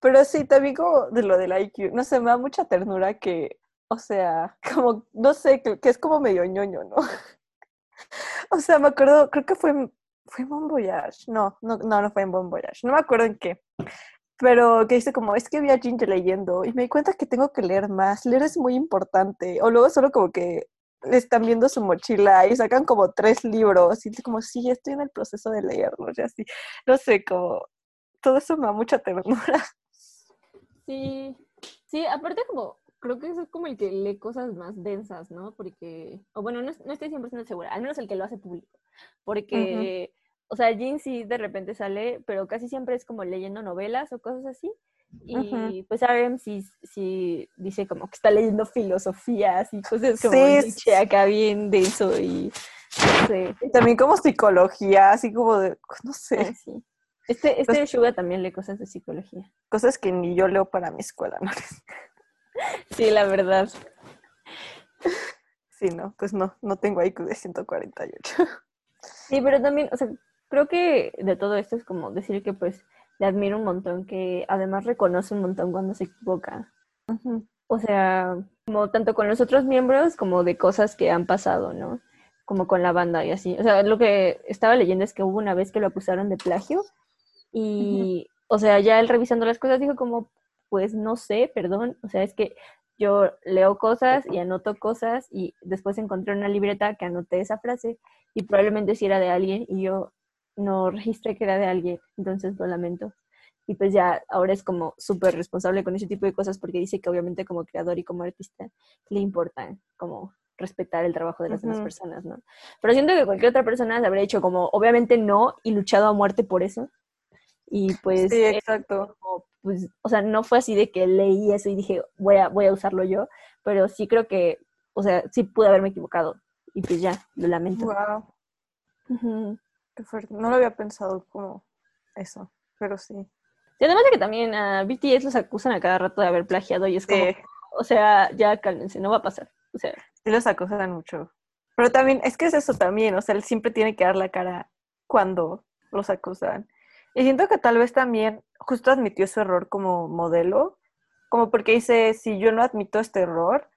Pero sí, también como de lo del IQ, no sé, me da mucha ternura que, o sea, como, no sé, que, es como medio ñoño, ¿no? O sea, me acuerdo, creo que fue, fue en Bon Voyage, no, no, no, no fue en Bon Voyage, no me acuerdo en qué, pero que dice como, es que vi a Ginger leyendo y me di cuenta que tengo que leer más, leer es muy importante, o luego solo como que están viendo su mochila y sacan como tres libros y dice como, sí, estoy en el proceso de leerlos y así, no sé, como, todo eso me da mucha ternura. Sí, sí, aparte como, creo que eso es como el que lee cosas más densas, ¿no? Porque, o bueno, no, no estoy 100% segura, al menos el que lo hace público, porque, o sea, Jean sí de repente sale, pero casi siempre es como leyendo novelas o cosas así, y pues RM sí, sí dice como que está leyendo filosofías y cosas como Sí, Nietzsche acá bien denso y Sí. Y también como psicología, así como de, no sé, sí. Este, este Pues- Suga también lee cosas de psicología. cosas que ni yo leo para mi escuela, ¿no? Sí, la verdad. Sí, no, pues no, no tengo IQ de 148. Sí, pero también, o sea, creo que de todo esto es como decir que pues le admiro un montón, que además reconoce un montón cuando se equivoca. O sea, como tanto con los otros miembros como de cosas que han pasado, ¿no? Como con la banda y así. O sea, lo que estaba leyendo es que hubo una vez que lo acusaron de plagio y, o sea, ya él revisando las cosas dijo como, pues no sé, perdón. O sea, es que yo leo cosas y anoto cosas y después encontré una libreta que anoté esa frase y probablemente si era de alguien y yo no registré que era de alguien, entonces lo lamento. Y pues ya ahora es como súper responsable con ese tipo de cosas porque dice que obviamente como creador y como artista le importa como respetar el trabajo de las demás personas, ¿no? Pero siento que cualquier otra persona le habría dicho como obviamente no y luchado a muerte por eso. Y pues Sí, exacto. como, pues, o sea, no fue así de que leí eso y dije, voy a, voy a usarlo yo, pero sí creo que, o sea, sí pude haberme equivocado. Y pues ya, lo lamento. Wow, Ujú. Qué fuerte. No lo había pensado como eso, pero sí. Y además de que también a BTS los acusan a cada rato de haber plagiado y es como, Sí, o sea, ya cálmense, no va a pasar. O sea, sí los acosan mucho. Pero también, es que es eso también, o sea, él siempre tiene que dar la cara cuando los acusan. Y siento que tal vez también justo admitió su error como modelo, como porque dice, si yo no admito este error,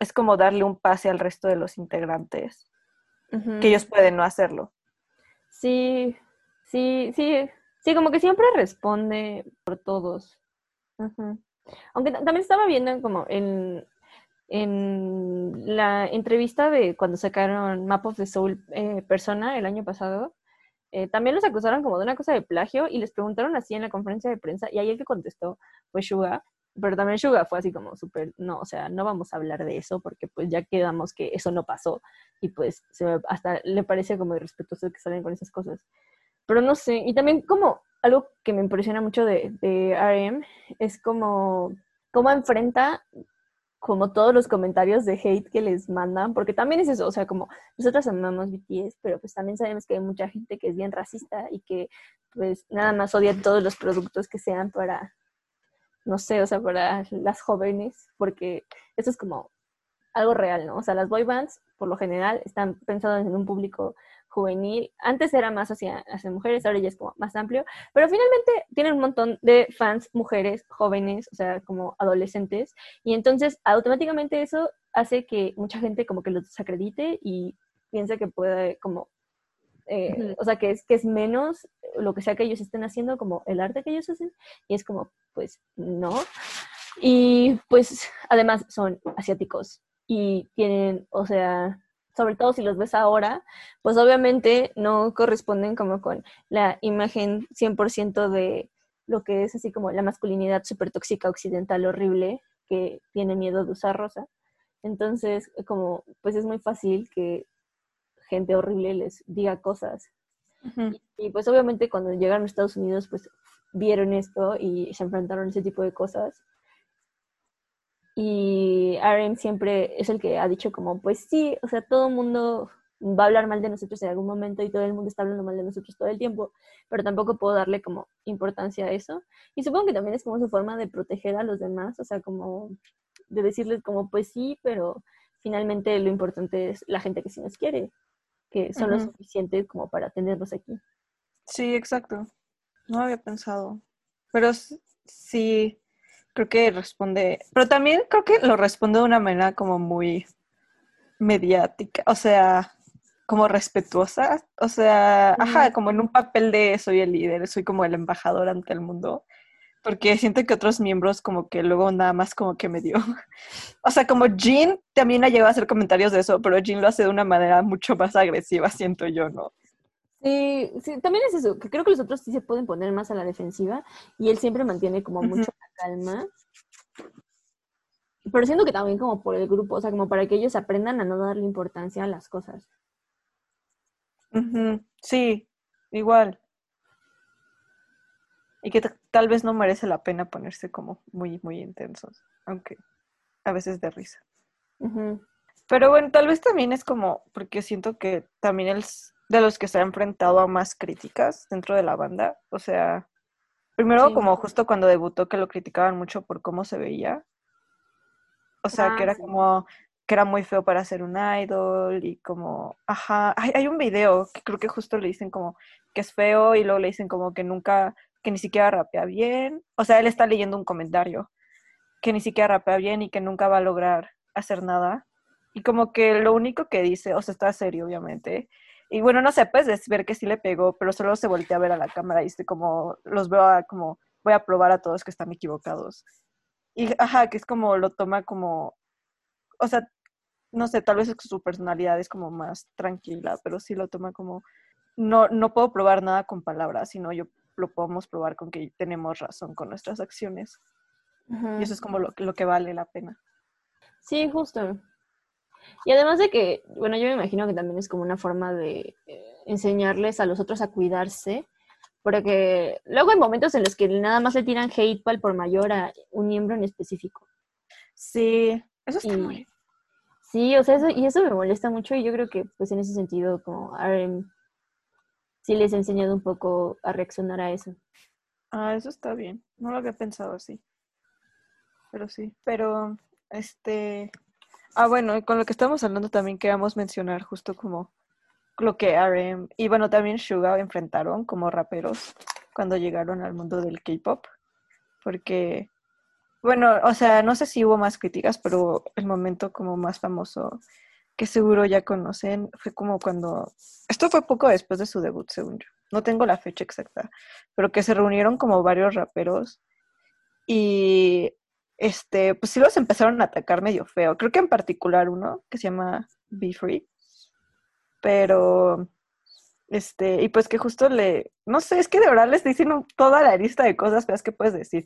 es como darle un pase al resto de los integrantes, que ellos pueden no hacerlo. Sí, sí, sí, sí, como que siempre responde por todos. Aunque ta- también estaba viendo como en, en la entrevista de cuando sacaron Map of the Soul eh, Persona el año pasado, eh, también los acusaron como de una cosa de plagio y les preguntaron así en la conferencia de prensa y ahí el que contestó fue Suga, pero también Suga fue así como súper, no, o sea, no vamos a hablar de eso porque pues ya quedamos que eso no pasó y pues hasta le parece como irrespetuoso que salen con esas cosas. Pero no sé, y también como algo que me impresiona mucho de, de RM es como cómo enfrenta como todos los comentarios de hate que les mandan, porque también es eso, o sea, como nosotros amamos BTS, pero pues también sabemos que hay mucha gente que es bien racista y que pues nada más odia todos los productos que sean para, no sé, o sea, para las jóvenes, porque eso es como algo real, ¿no? O sea, las boy bands, por lo general, están pensadas en un público juvenil. Antes era más hacia, hacia mujeres, ahora ya es como más amplio, pero finalmente tienen un montón de fans mujeres, jóvenes, o sea, como adolescentes, y entonces automáticamente eso hace que mucha gente como que los desacredite y piensa que puede como, eh, o sea, que es, que es menos lo que sea que ellos estén haciendo, como el arte que ellos hacen, y es como, pues, no. Y pues además son asiáticos y tienen, o sea, sobre todo si los ves ahora, pues obviamente no corresponden como con la imagen 100% de lo que es así como la masculinidad súper tóxica occidental horrible que tiene miedo de usar rosa. Entonces, como, pues es muy fácil que gente horrible les diga cosas. Y pues obviamente cuando llegaron a Estados Unidos, pues vieron esto y se enfrentaron a ese tipo de cosas. Y RM siempre es el que ha dicho como, pues sí, o sea, todo el mundo va a hablar mal de nosotros en algún momento y todo el mundo está hablando mal de nosotros todo el tiempo, pero tampoco puedo darle como importancia a eso. Y supongo que también es como su forma de proteger a los demás, o sea, como de decirles como, pues sí, pero finalmente lo importante es la gente que sí nos quiere, que son lo Ujú. suficiente como para tenerlos aquí. Sí, exacto. No había pensado. Pero sí, creo que responde. Pero también creo que lo responde de una manera como muy mediática. O sea, como respetuosa. O sea, ajá, como en un papel de soy el líder, soy como el embajador ante el mundo. Porque siento que otros miembros como que luego nada más como que me dio. O sea, como Jean también ha llegado a hacer comentarios de eso, pero Jean lo hace de una manera mucho más agresiva, siento yo, ¿no? Sí, sí, también es eso, que creo que los otros sí se pueden poner más a la defensiva y él siempre mantiene como mucho la calma. Pero siento que también como por el grupo, o sea, como para que ellos aprendan a no darle importancia a las cosas. Sí, igual. Y que ta- tal vez no merece la pena ponerse como muy, muy intensos, aunque a veces de risa. Pero bueno, tal vez también es como, porque siento que también es de los que se ha enfrentado a más críticas dentro de la banda. O sea, primero Sí. como justo cuando debutó que lo criticaban mucho por cómo se veía. O sea, Ah, que era sí. como que era muy feo para ser un idol y como, ajá, hay, hay un video que creo que justo le dicen como que es feo y luego le dicen como que nunca, que ni siquiera rapea bien. O sea, él está leyendo un comentario que ni siquiera rapea bien y que nunca va a lograr hacer nada. Y como que lo único que dice, o sea, está serio, obviamente. Y bueno, no sé, puedes ver que sí le pegó, pero solo se voltea a ver a la cámara y dice como, los veo a, como, voy a probar a todos que están equivocados. Y ajá, que es como, lo toma como, o sea, no sé, tal vez es su personalidad es como más tranquila, pero sí lo toma como, no, no puedo probar nada con palabras, sino yo lo podemos probar con que tenemos razón con nuestras acciones. Y eso es como lo, lo que vale la pena. Sí, justo. Y además de que, bueno, yo me imagino que también es como una forma de eh, enseñarles a los otros a cuidarse, porque luego hay momentos en los que nada más le tiran hate pal por mayor a un miembro en específico. Sí, eso está Y- muy... Sí, o sea, eso, y eso me molesta mucho y yo creo que pues en ese sentido como RM sí les he enseñado un poco a reaccionar a eso. Ah, eso está bien. No lo había pensado así. Pero sí. Pero, este... Ah, bueno, con lo que estamos hablando también queríamos mencionar justo como lo que RM y bueno, también Suga enfrentaron como raperos cuando llegaron al mundo del K-pop. Porque, bueno, o sea, no sé si hubo más críticas, pero el momento como más famoso que seguro ya conocen fue como cuando... Esto fue poco después de su debut, según yo. No tengo la fecha exacta, pero que se reunieron como varios raperos y este, pues sí los empezaron a atacar medio feo. Creo que en particular uno que se llama Be Free. Pero, este, y pues que justo le, no sé, es que de verdad les dicen un- toda la lista de cosas feas que puedes decir.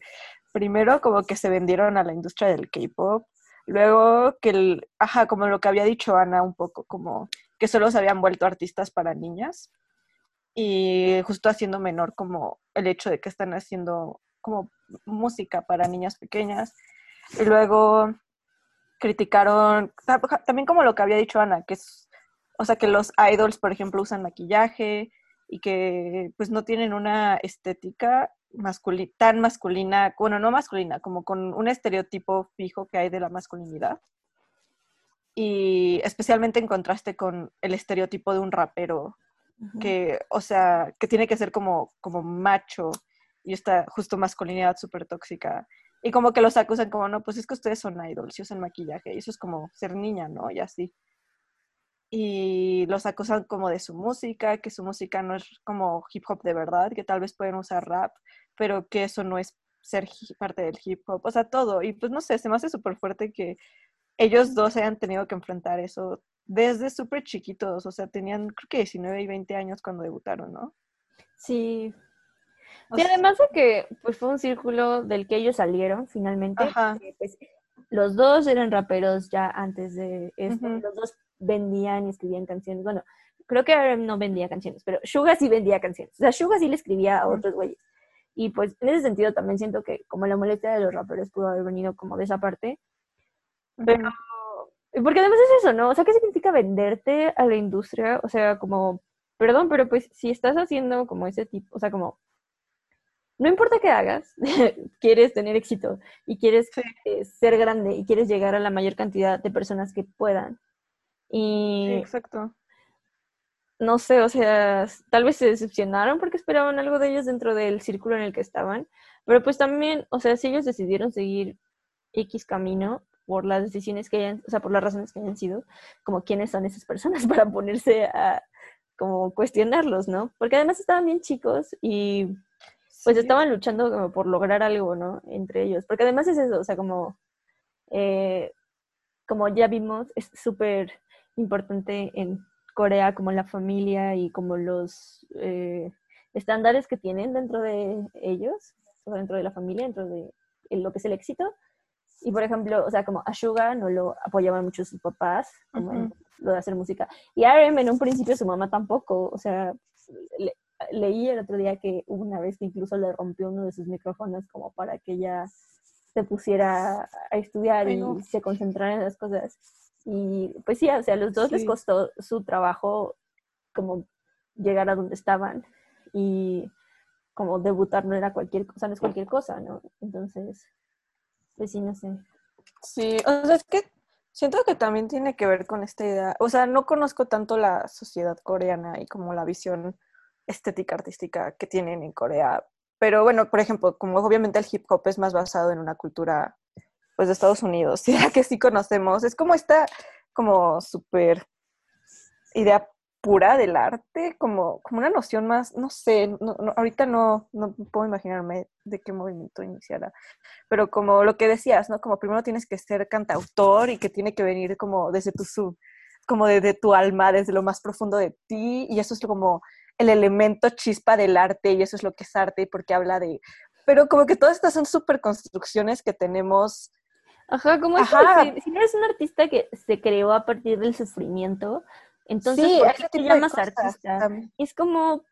Primero, como que se vendieron a la industria del K-pop. Luego, que el, ajá, como lo que había dicho Ana un poco, como que solo se habían vuelto artistas para niñas. Y justo haciendo menor como el hecho de que están haciendo como música para niñas pequeñas. Y luego criticaron ta- también como lo que había dicho Ana, que es, o sea, que los idols, por ejemplo, usan maquillaje y que pues no tienen una estética tan masculina, bueno, no masculina, como con un estereotipo fijo que hay de la masculinidad. Y especialmente en contraste con el estereotipo de un rapero que, o sea, que tiene que ser como, como macho y esta justo masculinidad súper tóxica. Y como que los acusan como, no, pues es que ustedes son idols y usan maquillaje y eso es como ser niña, ¿no? Y así. Y los acusan como de su música, que su música no es como hip hop de verdad, que tal vez pueden usar rap, pero que eso no es ser parte del hip hop, o sea, todo. Y pues no sé, se me hace súper fuerte que ellos dos hayan tenido que enfrentar eso desde súper chiquitos, o sea, tenían creo que 19 y 20 años cuando debutaron, ¿no? Sí. O sea, además de que pues fue un círculo del que ellos salieron finalmente. Ajá. pues, los dos eran raperos ya antes de esto. Los dos vendían y escribían canciones. Bueno, creo que RM no vendía canciones, pero Suga sí vendía canciones. O sea, Suga sí le escribía a otros güeyes. Y pues en ese sentido también siento que como la molestia de los raperos pudo haber venido como de esa parte. Pero, porque además es eso, ¿no? O sea, ¿qué significa venderte a la industria? O sea, como, perdón, pero pues si estás haciendo como ese tipo, o sea, como, no importa qué hagas, quieres tener éxito y quieres Sí. eh, ser grande y quieres llegar a la mayor cantidad de personas que puedan. Sí, Y exacto. no sé, o sea, tal vez se decepcionaron porque esperaban algo de ellos dentro del círculo en el que estaban, pero pues también, o sea, si ellos decidieron seguir X camino por las decisiones que hayan, o sea, por las razones que hayan sido, como quiénes son esas personas para ponerse a como cuestionarlos, ¿no? Porque además estaban bien chicos y pues Sí. estaban luchando como por lograr algo, ¿no? Entre ellos, porque además es eso, o sea, como, eh, como ya vimos, es súper importante en Corea como la familia y como los eh, estándares que tienen dentro de ellos, o dentro de la familia, dentro de lo que es el éxito. Y por ejemplo, o sea, como a Suga no lo apoyaban mucho sus papás, como en lo de hacer música. Y a RM en un principio su mamá tampoco, o sea, le- leí el otro día que hubo una vez que incluso le rompió uno de sus micrófonos como para que ella se pusiera a estudiar Ay, y se concentrara en las cosas. Y pues sí, o sea, a los dos les costó su trabajo como llegar a donde estaban y como debutar no era cualquier cosa, no es cualquier cosa, ¿no? Entonces, pues sí, no sé. Sí, o sea, es que siento que también tiene que ver con esta idea. O sea, no conozco tanto la sociedad coreana y como la visión estética artística que tienen en Corea. Pero bueno, por ejemplo, como obviamente el hip hop es más basado en una cultura pues de Estados Unidos, y la que sí conocemos, es como esta como súper idea pura del arte, como, como una noción más, no sé, no- no- ahorita no, no puedo imaginarme de qué movimiento iniciara, pero como lo que decías, ¿no? Como primero tienes que ser cantautor y que tiene que venir como desde tu sub, como desde tu alma, desde lo más profundo de ti, y eso es como el elemento chispa del arte, y eso es lo que es arte, porque habla de... Pero como que todas estas son super construcciones que tenemos Ajá, como es si, si eres un artista que se creó a partir del sufrimiento, entonces Sí, ¿por ese qué te llamas artista? también. Es como,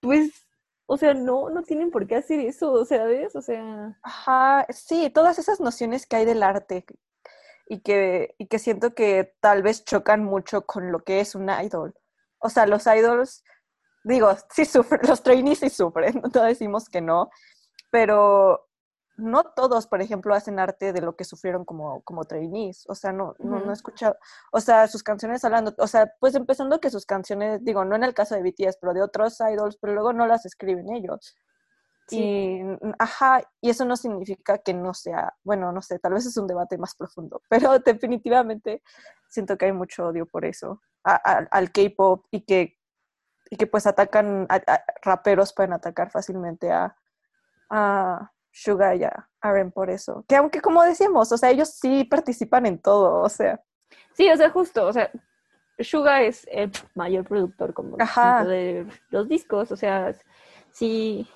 pues, o sea, no, no tienen por qué hacer eso, o sea, ¿ves? O sea, Ajá, sí, todas esas nociones que hay del arte y que, y que siento que tal vez chocan mucho con lo que es un idol. O sea, los idols, digo, sí sufren, los trainees sí sufren, no decimos que no, pero no todos, por ejemplo, hacen arte de lo que sufrieron como, como trainees. O sea, no, no, no escuchado, o sea, sus canciones hablando, o sea, pues empezando que sus canciones, digo, no en el caso de BTS, pero de otros idols, pero luego no las escriben ellos. Sí. Y, ajá, y eso no significa que no sea, bueno, no sé, tal vez es un debate más profundo, pero definitivamente siento que hay mucho odio por eso, a- a- al K-pop y que, y que pues atacan, a- raperos pueden atacar fácilmente a, a Suga y a RM por eso. Que aunque como decíamos, o sea, ellos sí participan en todo, o sea, sí, o sea, justo, o sea, Suga es el mayor productor como Ajá. de los discos, o sea, sí,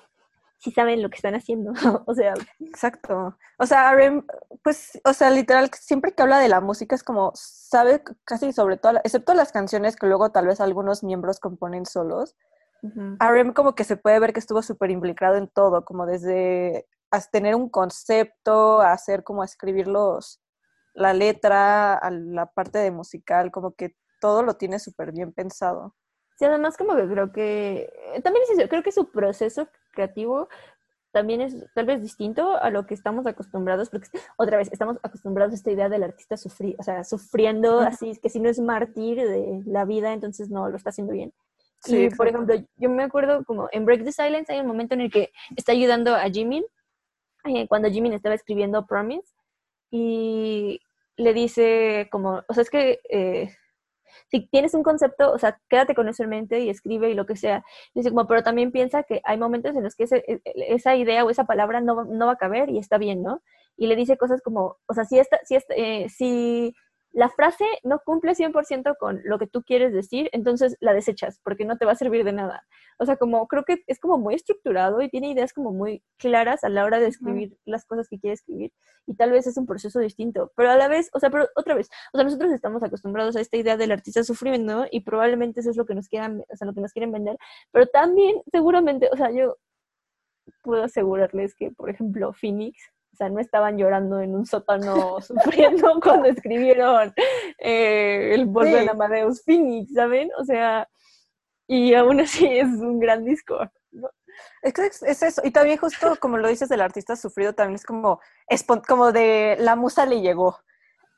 sí saben lo que están haciendo, o sea, Exacto. O sea, RM, pues, o sea, literal, siempre que habla de la música es como, sabe casi sobre todo, excepto las canciones que luego tal vez algunos miembros componen solos, ujú. RM como que se puede ver que estuvo súper implicado en todo, como desde a tener un concepto, a hacer como a escribir los, la letra, a la parte de musical, como que todo lo tiene súper bien pensado. Sí, además como que creo que, también es eso, creo que su proceso creativo también es tal vez distinto a lo que estamos acostumbrados, porque otra vez estamos acostumbrados a esta idea del artista sufrir, o sea, sufriendo así, que si no es mártir de la vida, entonces no lo está haciendo bien. Sí, y por ejemplo, yo me acuerdo como en Break the Silence hay un momento en el que está ayudando a Jimin, eh, cuando Jimin estaba escribiendo Promise, y le dice como, o sea, es que eh, si tienes un concepto, o sea, quédate con eso en mente y escribe y lo que sea. Dice como, pero también piensa que hay momentos en los que ese- e- e- esa idea o esa palabra no, no va a caber y está bien, ¿no? Y le dice cosas como, o sea, si, esta, si, esta, eh, si la frase no cumple 100% con lo que tú quieres decir, entonces la desechas porque no te va a servir de nada. O sea, como creo que es como muy estructurado y tiene ideas como muy claras a la hora de escribir las cosas que quiere escribir y tal vez es un proceso distinto, pero a la vez, o sea, pero otra vez, o sea, nosotros estamos acostumbrados a esta idea del artista sufriendo y probablemente eso es lo que nos quieran, o sea, lo que nos quieren vender, pero también seguramente, o sea, yo puedo asegurarles que, por ejemplo, Phoenix, o sea, no estaban llorando en un sótano sufriendo cuando escribieron eh, el de Sí. Amadeus Phoenix, ¿saben? O sea, y aún así es un gran disco. ¿no? Es, que es, es eso. Y también justo como lo dices del artista sufrido, también es como, espon- como de la musa le llegó.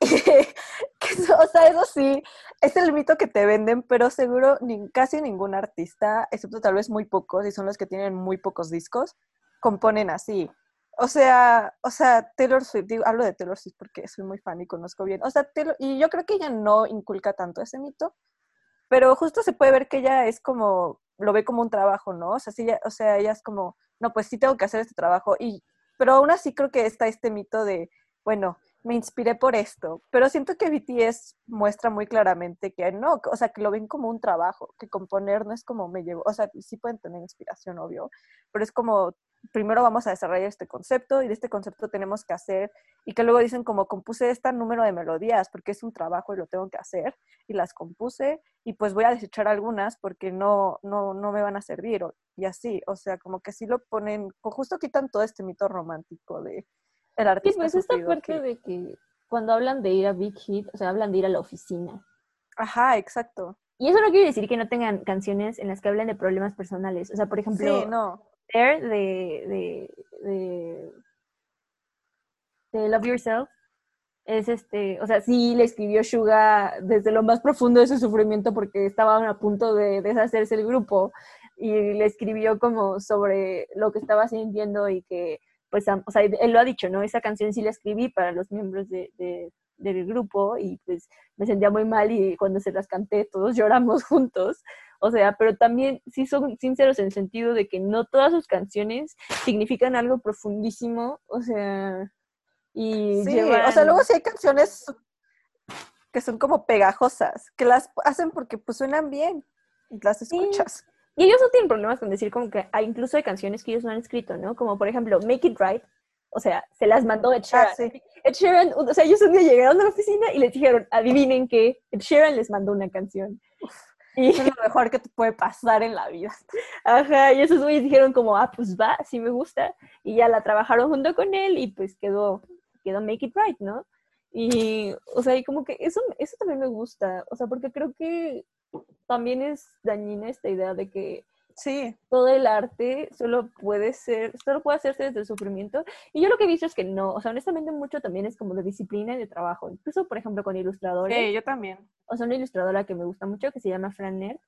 O sea, eso sí, es el mito que te venden, pero seguro ni- casi ningún artista, excepto tal vez muy pocos, y son los que tienen muy pocos discos, componen así. O sea, o sea, Taylor Swift, digo, hablo de Taylor Swift porque soy muy fan y conozco bien. O sea, Taylor- y yo creo que ella no inculca tanto ese mito, pero justo se puede ver que ella es como, lo ve como un trabajo, ¿no? O sea, sí, ella- o sea, ella es como, no, pues sí tengo que hacer este trabajo, y, pero aún así creo que está este mito de, bueno, me inspiré por esto, pero siento que BTS muestra muy claramente que no, o sea, que lo ven como un trabajo, que componer no es como me llegó, o sea, sí pueden tener inspiración, obvio, pero es como, primero vamos a desarrollar este concepto y de este concepto tenemos que hacer, y que luego dicen como compuse este número de melodías porque es un trabajo y lo tengo que hacer, y las compuse, y pues voy a desechar algunas porque no, no, no me van a servir, y así, o sea, como que sí lo ponen, justo quitan todo este mito romántico de el Sí, artista pues esta parte que- de que cuando hablan de ir a Big Hit, o sea, hablan de ir a la oficina. Ajá, exacto. Y eso no quiere decir que no tengan canciones en las que hablen de problemas personales. O sea, por ejemplo, Sí, no. There de, de, de, de Love Yourself es este, o sea, sí le escribió Suga desde lo más profundo de su sufrimiento porque estaban a punto de deshacerse el grupo y le escribió como sobre lo que estaba sintiendo y que, pues, o sea, él lo ha dicho, ¿no? Esa canción sí la escribí para los miembros de, de- del grupo y pues me sentía muy mal y cuando se las canté todos lloramos juntos. O sea, pero también sí son sinceros en el sentido de que no todas sus canciones significan algo profundísimo, o sea, y Sí, llevan- o sea, luego sí hay canciones que son como pegajosas, que las hacen porque pues suenan bien y las Sí. Y ellos no tienen problemas con decir como que hay, incluso hay canciones que ellos no han escrito, ¿no? Como por ejemplo, Make It Right, o sea, se las mandó Ed Sheeran. Ah, sí. Ed Sheeran, o sea, ellos un día llegaron a la oficina y les dijeron, adivinen qué, Ed Sheeran les mandó una canción. Y, Es lo mejor que te puede pasar en la vida. ajá, y esos güeyes dijeron como, ah, pues va, sí me gusta. Y ya la trabajaron junto con él y pues quedó, quedó Make It Right, ¿no? Y, o sea, y como que eso, eso también me gusta, o sea, porque creo que también es dañina esta idea de que Sí, todo el arte solo puede ser, solo puede hacerse desde el sufrimiento. Y yo lo que he visto es que no, o sea, honestamente mucho también es como de disciplina y de trabajo. Incluso, por ejemplo, con ilustradores. sí, yo también. O sea, una ilustradora que me gusta mucho, que se llama Fran Nerd,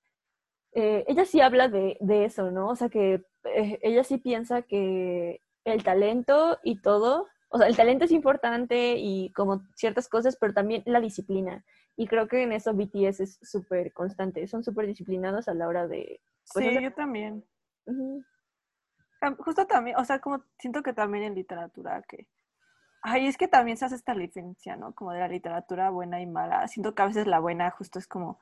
eh, ella sí habla de, de eso, ¿no? O sea, que eh, ella sí piensa que el talento y todo, o sea, el talento es importante y como ciertas cosas, pero también la disciplina. Y creo que en eso BTS es súper constante, son súper disciplinados a la hora de... Pues, sí, yo también. Justo también, o sea, como siento que también en literatura que... Ay, es que también se hace esta diferencia, ¿no? Como de la literatura buena y mala. Siento que a veces la buena justo es como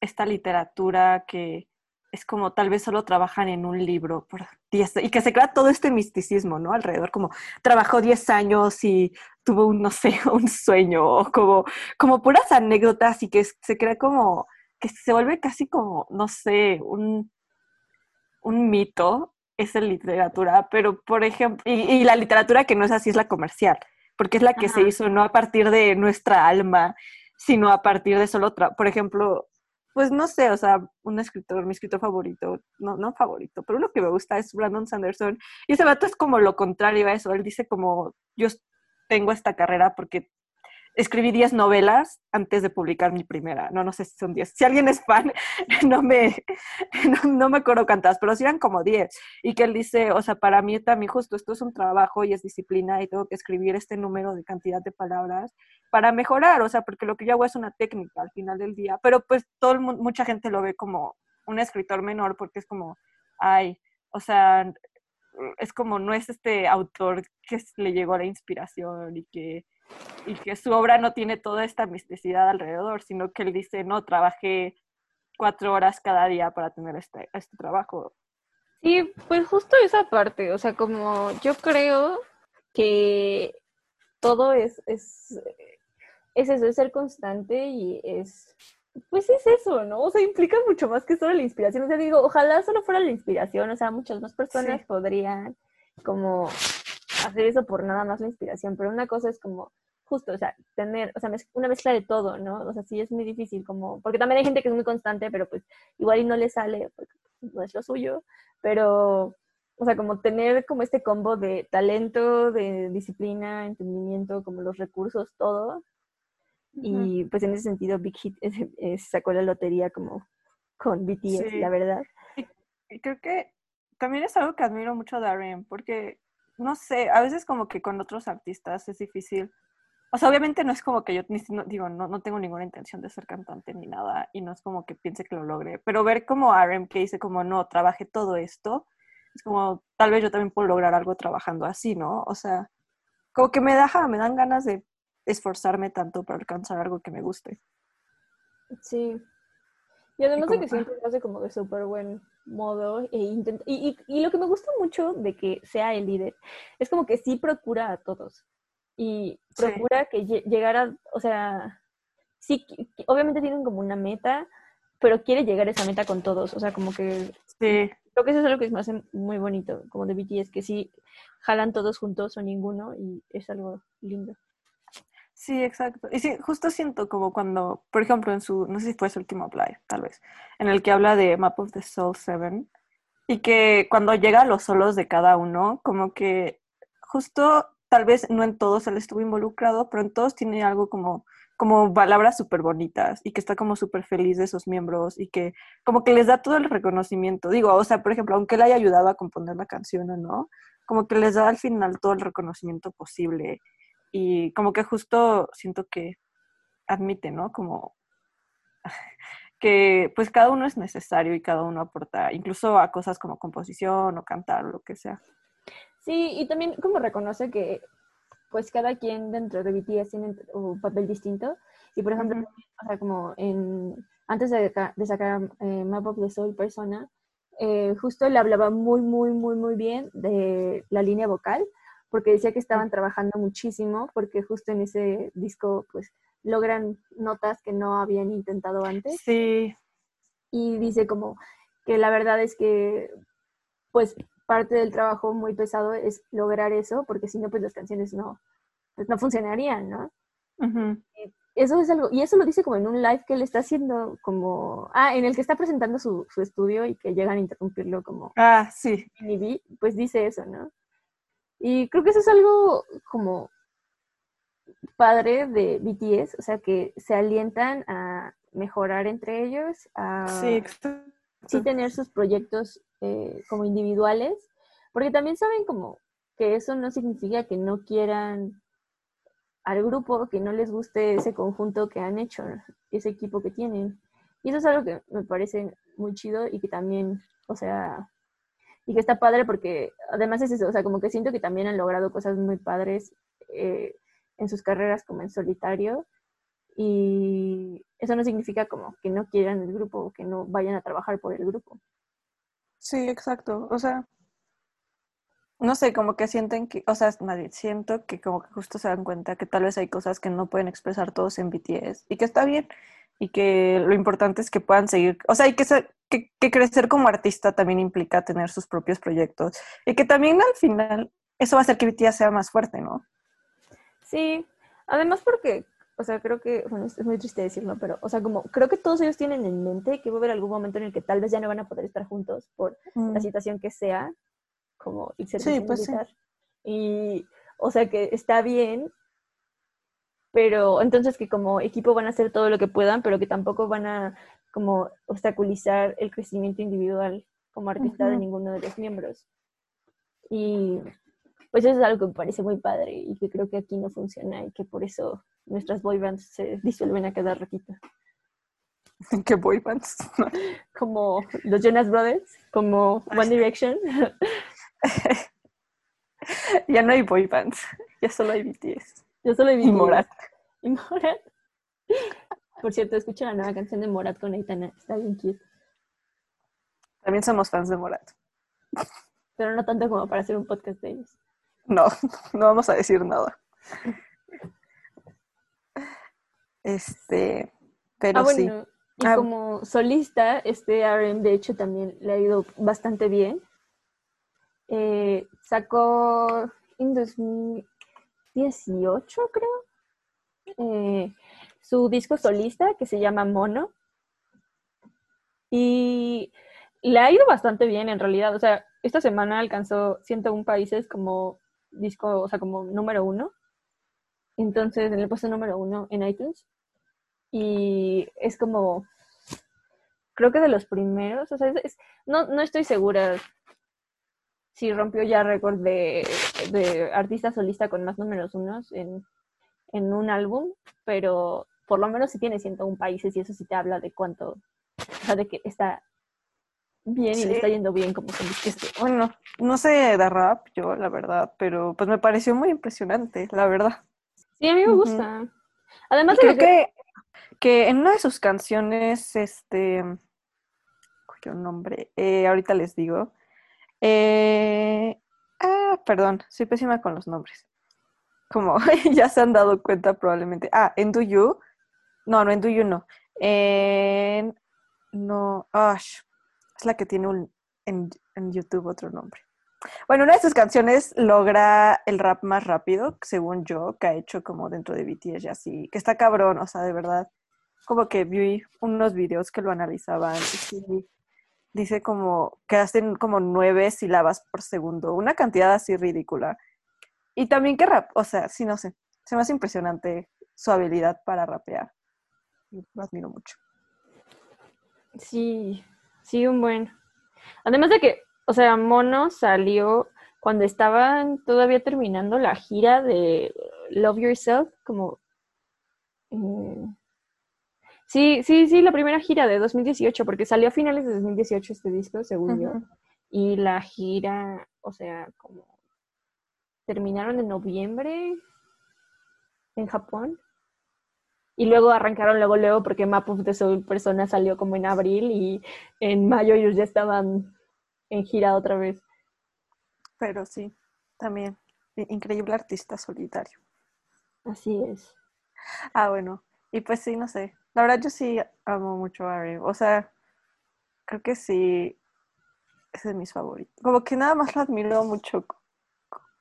esta literatura que es como tal vez solo trabajan en un libro por 10 y que se crea todo este misticismo, ¿no? Alrededor, como trabajó 10 años y tuvo un, no sé, un sueño, o como, como puras anécdotas y que se crea como, que se vuelve casi como, no sé, un, un mito, esa literatura, pero por ejemplo, y, y la literatura que no es así es la comercial, porque es la que se hizo no a partir de nuestra alma, sino a partir de solo otra, por ejemplo, pues no sé, o sea, un escritor, mi escritor favorito, no, no favorito, pero uno que me gusta es Brandon Sanderson, y ese vato es como lo contrario a eso, él dice como, yo tengo esta carrera porque escribí 10 novelas antes de publicar mi primera, no, no sé si son 10, si alguien es fan, no me, no, no me acuerdo cuántas, pero sí eran como 10, y que él dice, o sea, para mí también justo esto es un trabajo y es disciplina y tengo que escribir este número de cantidad de palabras para mejorar, o sea, porque lo que yo hago es una técnica al final del día, pero pues todo el mu- mucha gente lo ve como un escritor menor porque es como, ay, o sea, es como no es este autor que le llegó la inspiración y que, y que su obra no tiene toda esta misticidad alrededor, sino que él dice, no, trabajé cuatro horas cada día para tener este, este trabajo. Sí, pues justo esa parte, o sea, como yo creo que todo es, es, es eso, es ser constante y es, pues es eso, ¿no? O sea, implica mucho más que solo la inspiración. O sea, digo, ojalá solo fuera la inspiración, o sea, muchas más personas Sí. podrían como hacer eso por nada más la inspiración, pero una cosa es como justo, o sea, tener, o sea, una mezcla de todo, ¿no? O sea, sí es muy difícil, como, porque también hay gente que es muy constante, pero pues igual y no le sale, porque no es lo suyo, pero, o sea, como tener como este combo de talento, de disciplina, entendimiento, como los recursos, todo, y pues en ese sentido Big Hit es- es- sacó la lotería como con BTS, Sí. la verdad. Y creo que también es algo que admiro mucho de R.E.M. porque, no sé, a veces como que con otros artistas es difícil. O sea, obviamente no es como que yo, ni- no- digo, no, no tengo ninguna intención de ser cantante ni nada, y no es como que piense que lo logre, pero ver como R.E.M. que dice como, no, trabajé todo esto, es como, tal vez yo también puedo lograr algo trabajando así, ¿no? O sea, como que me deja, me dan ganas de esforzarme tanto para alcanzar algo que me guste. Sí. Y además de que siempre lo hace como de súper buen modo e intenta- y, y, y lo que me gusta mucho de que sea el líder es como que sí procura a todos y Sí. procura que lle- llegara, o sea, sí, obviamente tienen como una meta, pero quiere llegar a esa meta con todos, o sea, como que Sí, creo que eso es algo que me hace muy bonito, como de BTS, que sí jalan todos juntos o ninguno y es algo lindo. Sí, exacto. Y sí, justo siento como cuando, por ejemplo, en su, no sé si fue su último live, tal vez, en el que habla de Map of the Soul 7, y que cuando llega a los solos de cada uno, como que justo, tal vez no en todos él estuvo involucrado, pero en todos tiene algo como, como palabras súper bonitas y que está como súper feliz de sus miembros y que como que les da todo el reconocimiento. Digo, o sea, por ejemplo, aunque él haya ayudado a componer la canción o no, como que les da al final todo el reconocimiento posible y como que justo siento que admite, ¿no? Como que pues cada uno es necesario y cada uno aporta, incluso a cosas como composición o cantar o lo que sea. Sí, y también como reconoce que pues cada quien dentro de BTS tiene un papel distinto. Y por ejemplo, o sea, como en, antes de, de sacar eh, Map of the Soul Persona, eh, justo le hablaba muy, muy, muy, muy bien de la línea vocal, porque decía que estaban trabajando muchísimo, porque justo en ese disco, pues, logran notas que no habían intentado antes. Sí. Y dice como que la verdad es que, pues, parte del trabajo muy pesado es lograr eso, porque si no, pues las canciones no, pues, no funcionarían, ¿no? Eso es algo, y eso lo dice como en un live que él está haciendo, como, ah, en el que está presentando su, su estudio y que llegan a interrumpirlo como, ah, sí. Pues dice eso, ¿no? Y creo que eso es algo como padre de BTS, o sea, que se alientan a mejorar entre ellos, a sí, tener sus proyectos eh, como individuales, porque también saben como que eso no significa que no quieran al grupo, que no les guste ese conjunto que han hecho, ese equipo que tienen. Y eso es algo que me parece muy chido y que también, o sea, y que está padre porque además es eso, o sea, como que siento que también han logrado cosas muy padres eh, en sus carreras como en solitario y eso no significa como que no quieran el grupo o que no vayan a trabajar por el grupo. Sí, exacto, o sea, no sé, como que sienten que, o sea, nadie, siento que como que justo se dan cuenta que tal vez hay cosas que no pueden expresar todos en BTS y que está bien y que lo importante es que puedan seguir, o sea, y que, que, crecer como artista también implica tener sus propios proyectos y que también al final eso va a hacer que BTS sea más fuerte, ¿no? Sí, además porque, o sea, creo que, bueno, es muy triste decirlo, pero, o sea, como creo que todos ellos tienen en mente que va a haber algún momento en el que tal vez ya no van a poder estar juntos por la mm. situación que sea, como y sí, pues sí. Y, o sea, que está bien pero entonces que como equipo van a hacer todo lo que puedan, pero que tampoco van a como obstaculizar el crecimiento individual como artista de ninguno de los miembros. Y pues eso es algo que me parece muy padre y que creo que aquí no funciona y que por eso nuestras boy bands se disuelven a cada ratito. ¿Qué boy bands? como los Jonas Brothers, como One Direction. ya no hay boy bands, ya solo hay BTS. Yo solo he visto. Y Morat. Y Morat. Por cierto, escucha la nueva canción de Morat con Aitana. Está bien cute. También somos fans de Morat. Pero no tanto como para hacer un podcast de ellos. No, no vamos a decir nada. Este, pero ah, sí. Y ah. como solista, este RM de hecho también le ha ido bastante bien. Eh, sacó en 2000, 18, creo, eh, su disco solista que se llama Mono. Y le ha ido bastante bien en realidad. O sea, esta semana alcanzó 101 países como disco, o sea, como número uno. Entonces, en el puesto número uno en iTunes. Y es como, creo que de los primeros, o sea, no, no estoy segura sí rompió ya récord de, de, artista solista con más números unos en, en, un álbum, pero por lo menos sí tiene 101 países y eso sí te habla de cuánto, o sea, de que está bien y le está yendo bien como solista. Bueno, no sé de rap yo, la verdad, pero pues me pareció muy impresionante, la verdad. Sí, a mí me gusta. Además de que... que... en una de sus canciones, este, cuyo nombre, eh, ahorita les digo, eh, ah, perdón, soy pésima con los nombres. Como ya se han dado cuenta probablemente. Ah, en Do You. No, no, en Do You no. En... No, es la que tiene un, en, YouTube otro nombre. Bueno, una de sus canciones logra el rap más rápido, según yo, que ha hecho como dentro de BTS y así, que está cabrón, o sea, de verdad. Como que vi unos videos que lo analizaban y dice como que hacen como nueve sílabas por segundo, una cantidad así ridícula. Y también que rap, o sea, sí, no sé, se me hace impresionante su habilidad para rapear. Lo admiro mucho. Sí, sí, un buen. Además de que, o sea, Mono salió cuando estaban todavía terminando la gira de Love Yourself, como... eh, Sí, sí, sí, la primera gira de 2018, porque salió a finales de 2018 este disco, según yo. Y la gira, o sea, como terminaron en noviembre en Japón. Y luego arrancaron luego, luego, porque Map of the Soul Persona salió como en abril y en mayo ellos ya estaban en gira otra vez. Pero sí, también, increíble artista solitario. Así es. Ah, bueno, y pues sí, no sé. La verdad yo sí amo mucho a RM. O sea, creo que sí es de mis favoritos. Como que nada más lo admiro mucho.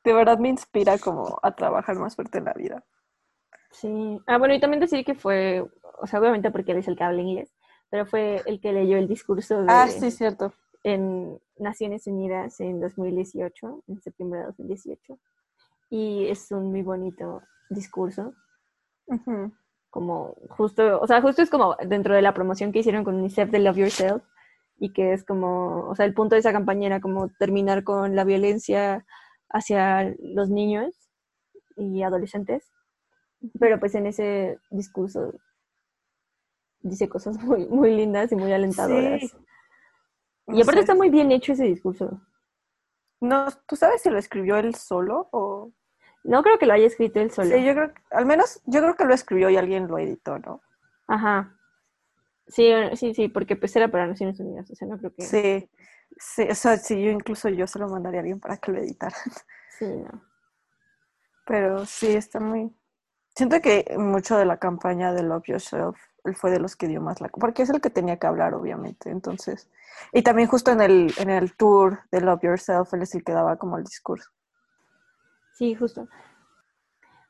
De verdad me inspira como a trabajar más fuerte en la vida. Sí. Ah, bueno, y también decir que fue, o sea, obviamente porque él es el que habla inglés, pero fue el que leyó el discurso de, Ah, sí, cierto. En Naciones Unidas en 2018, en septiembre de 2018. Y es un muy bonito discurso, como justo, o sea, justo es como dentro de la promoción que hicieron con UNICEF de Love Yourself, y que es como, o sea, el punto de esa campaña era como terminar con la violencia hacia los niños y adolescentes, pero pues en ese discurso dice cosas muy, muy lindas y muy alentadoras. Sí. Y aparte sé. está muy bien hecho ese discurso. No, ¿tú sabes si lo escribió él solo o...? No creo que lo haya escrito él solo. Sí, yo creo al menos yo creo que lo escribió y alguien lo editó, ¿no? Ajá. Sí, sí, sí, porque pues era para Naciones Unidas, o sea, no creo que... Sí, sí, o sea, sí, yo incluso yo se lo mandaría a alguien para que lo editara. Sí, no. Pero sí, está muy... Siento que mucho de la campaña de Love Yourself, él fue de los que dio más la... Porque es el que tenía que hablar, obviamente, entonces... Y también justo en el, en el tour de Love Yourself, él es el que daba como el discurso. Sí, justo.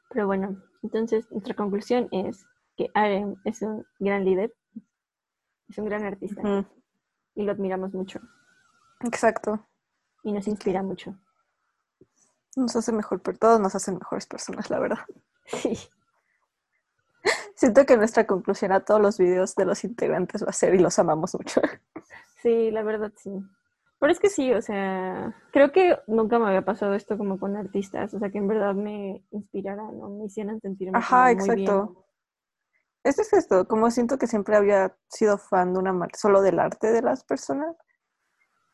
Pero bueno, entonces nuestra conclusión es que RM es un gran líder, es un gran artista y lo admiramos mucho Exacto. y nos inspira mucho. Nos hace mejor, pero todos nos hacen mejores personas, la verdad. Sí, Siento que nuestra conclusión a todos los videos de los integrantes va a ser y los amamos mucho. sí, la verdad sí. Pero es que sí, o sea, creo que nunca me había pasado esto como con artistas, o sea, que en verdad me inspiraran o me hicieran sentirme Ajá, bien. exacto. Esto es esto, como siento que siempre había sido fan de una mar- solo del arte de las personas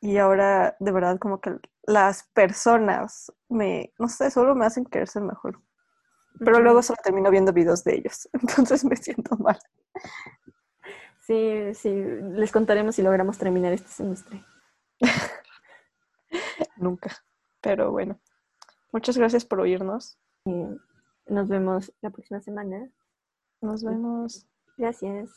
y ahora de verdad como que las personas me, no sé, solo me hacen querer ser mejor. Pero luego solo termino viendo videos de ellos, entonces me siento mal. Sí, sí, les contaremos si logramos terminar este semestre. Nunca. Pero bueno, muchas gracias por oírnos. Nos vemos la próxima semana. Nos vemos. Gracias.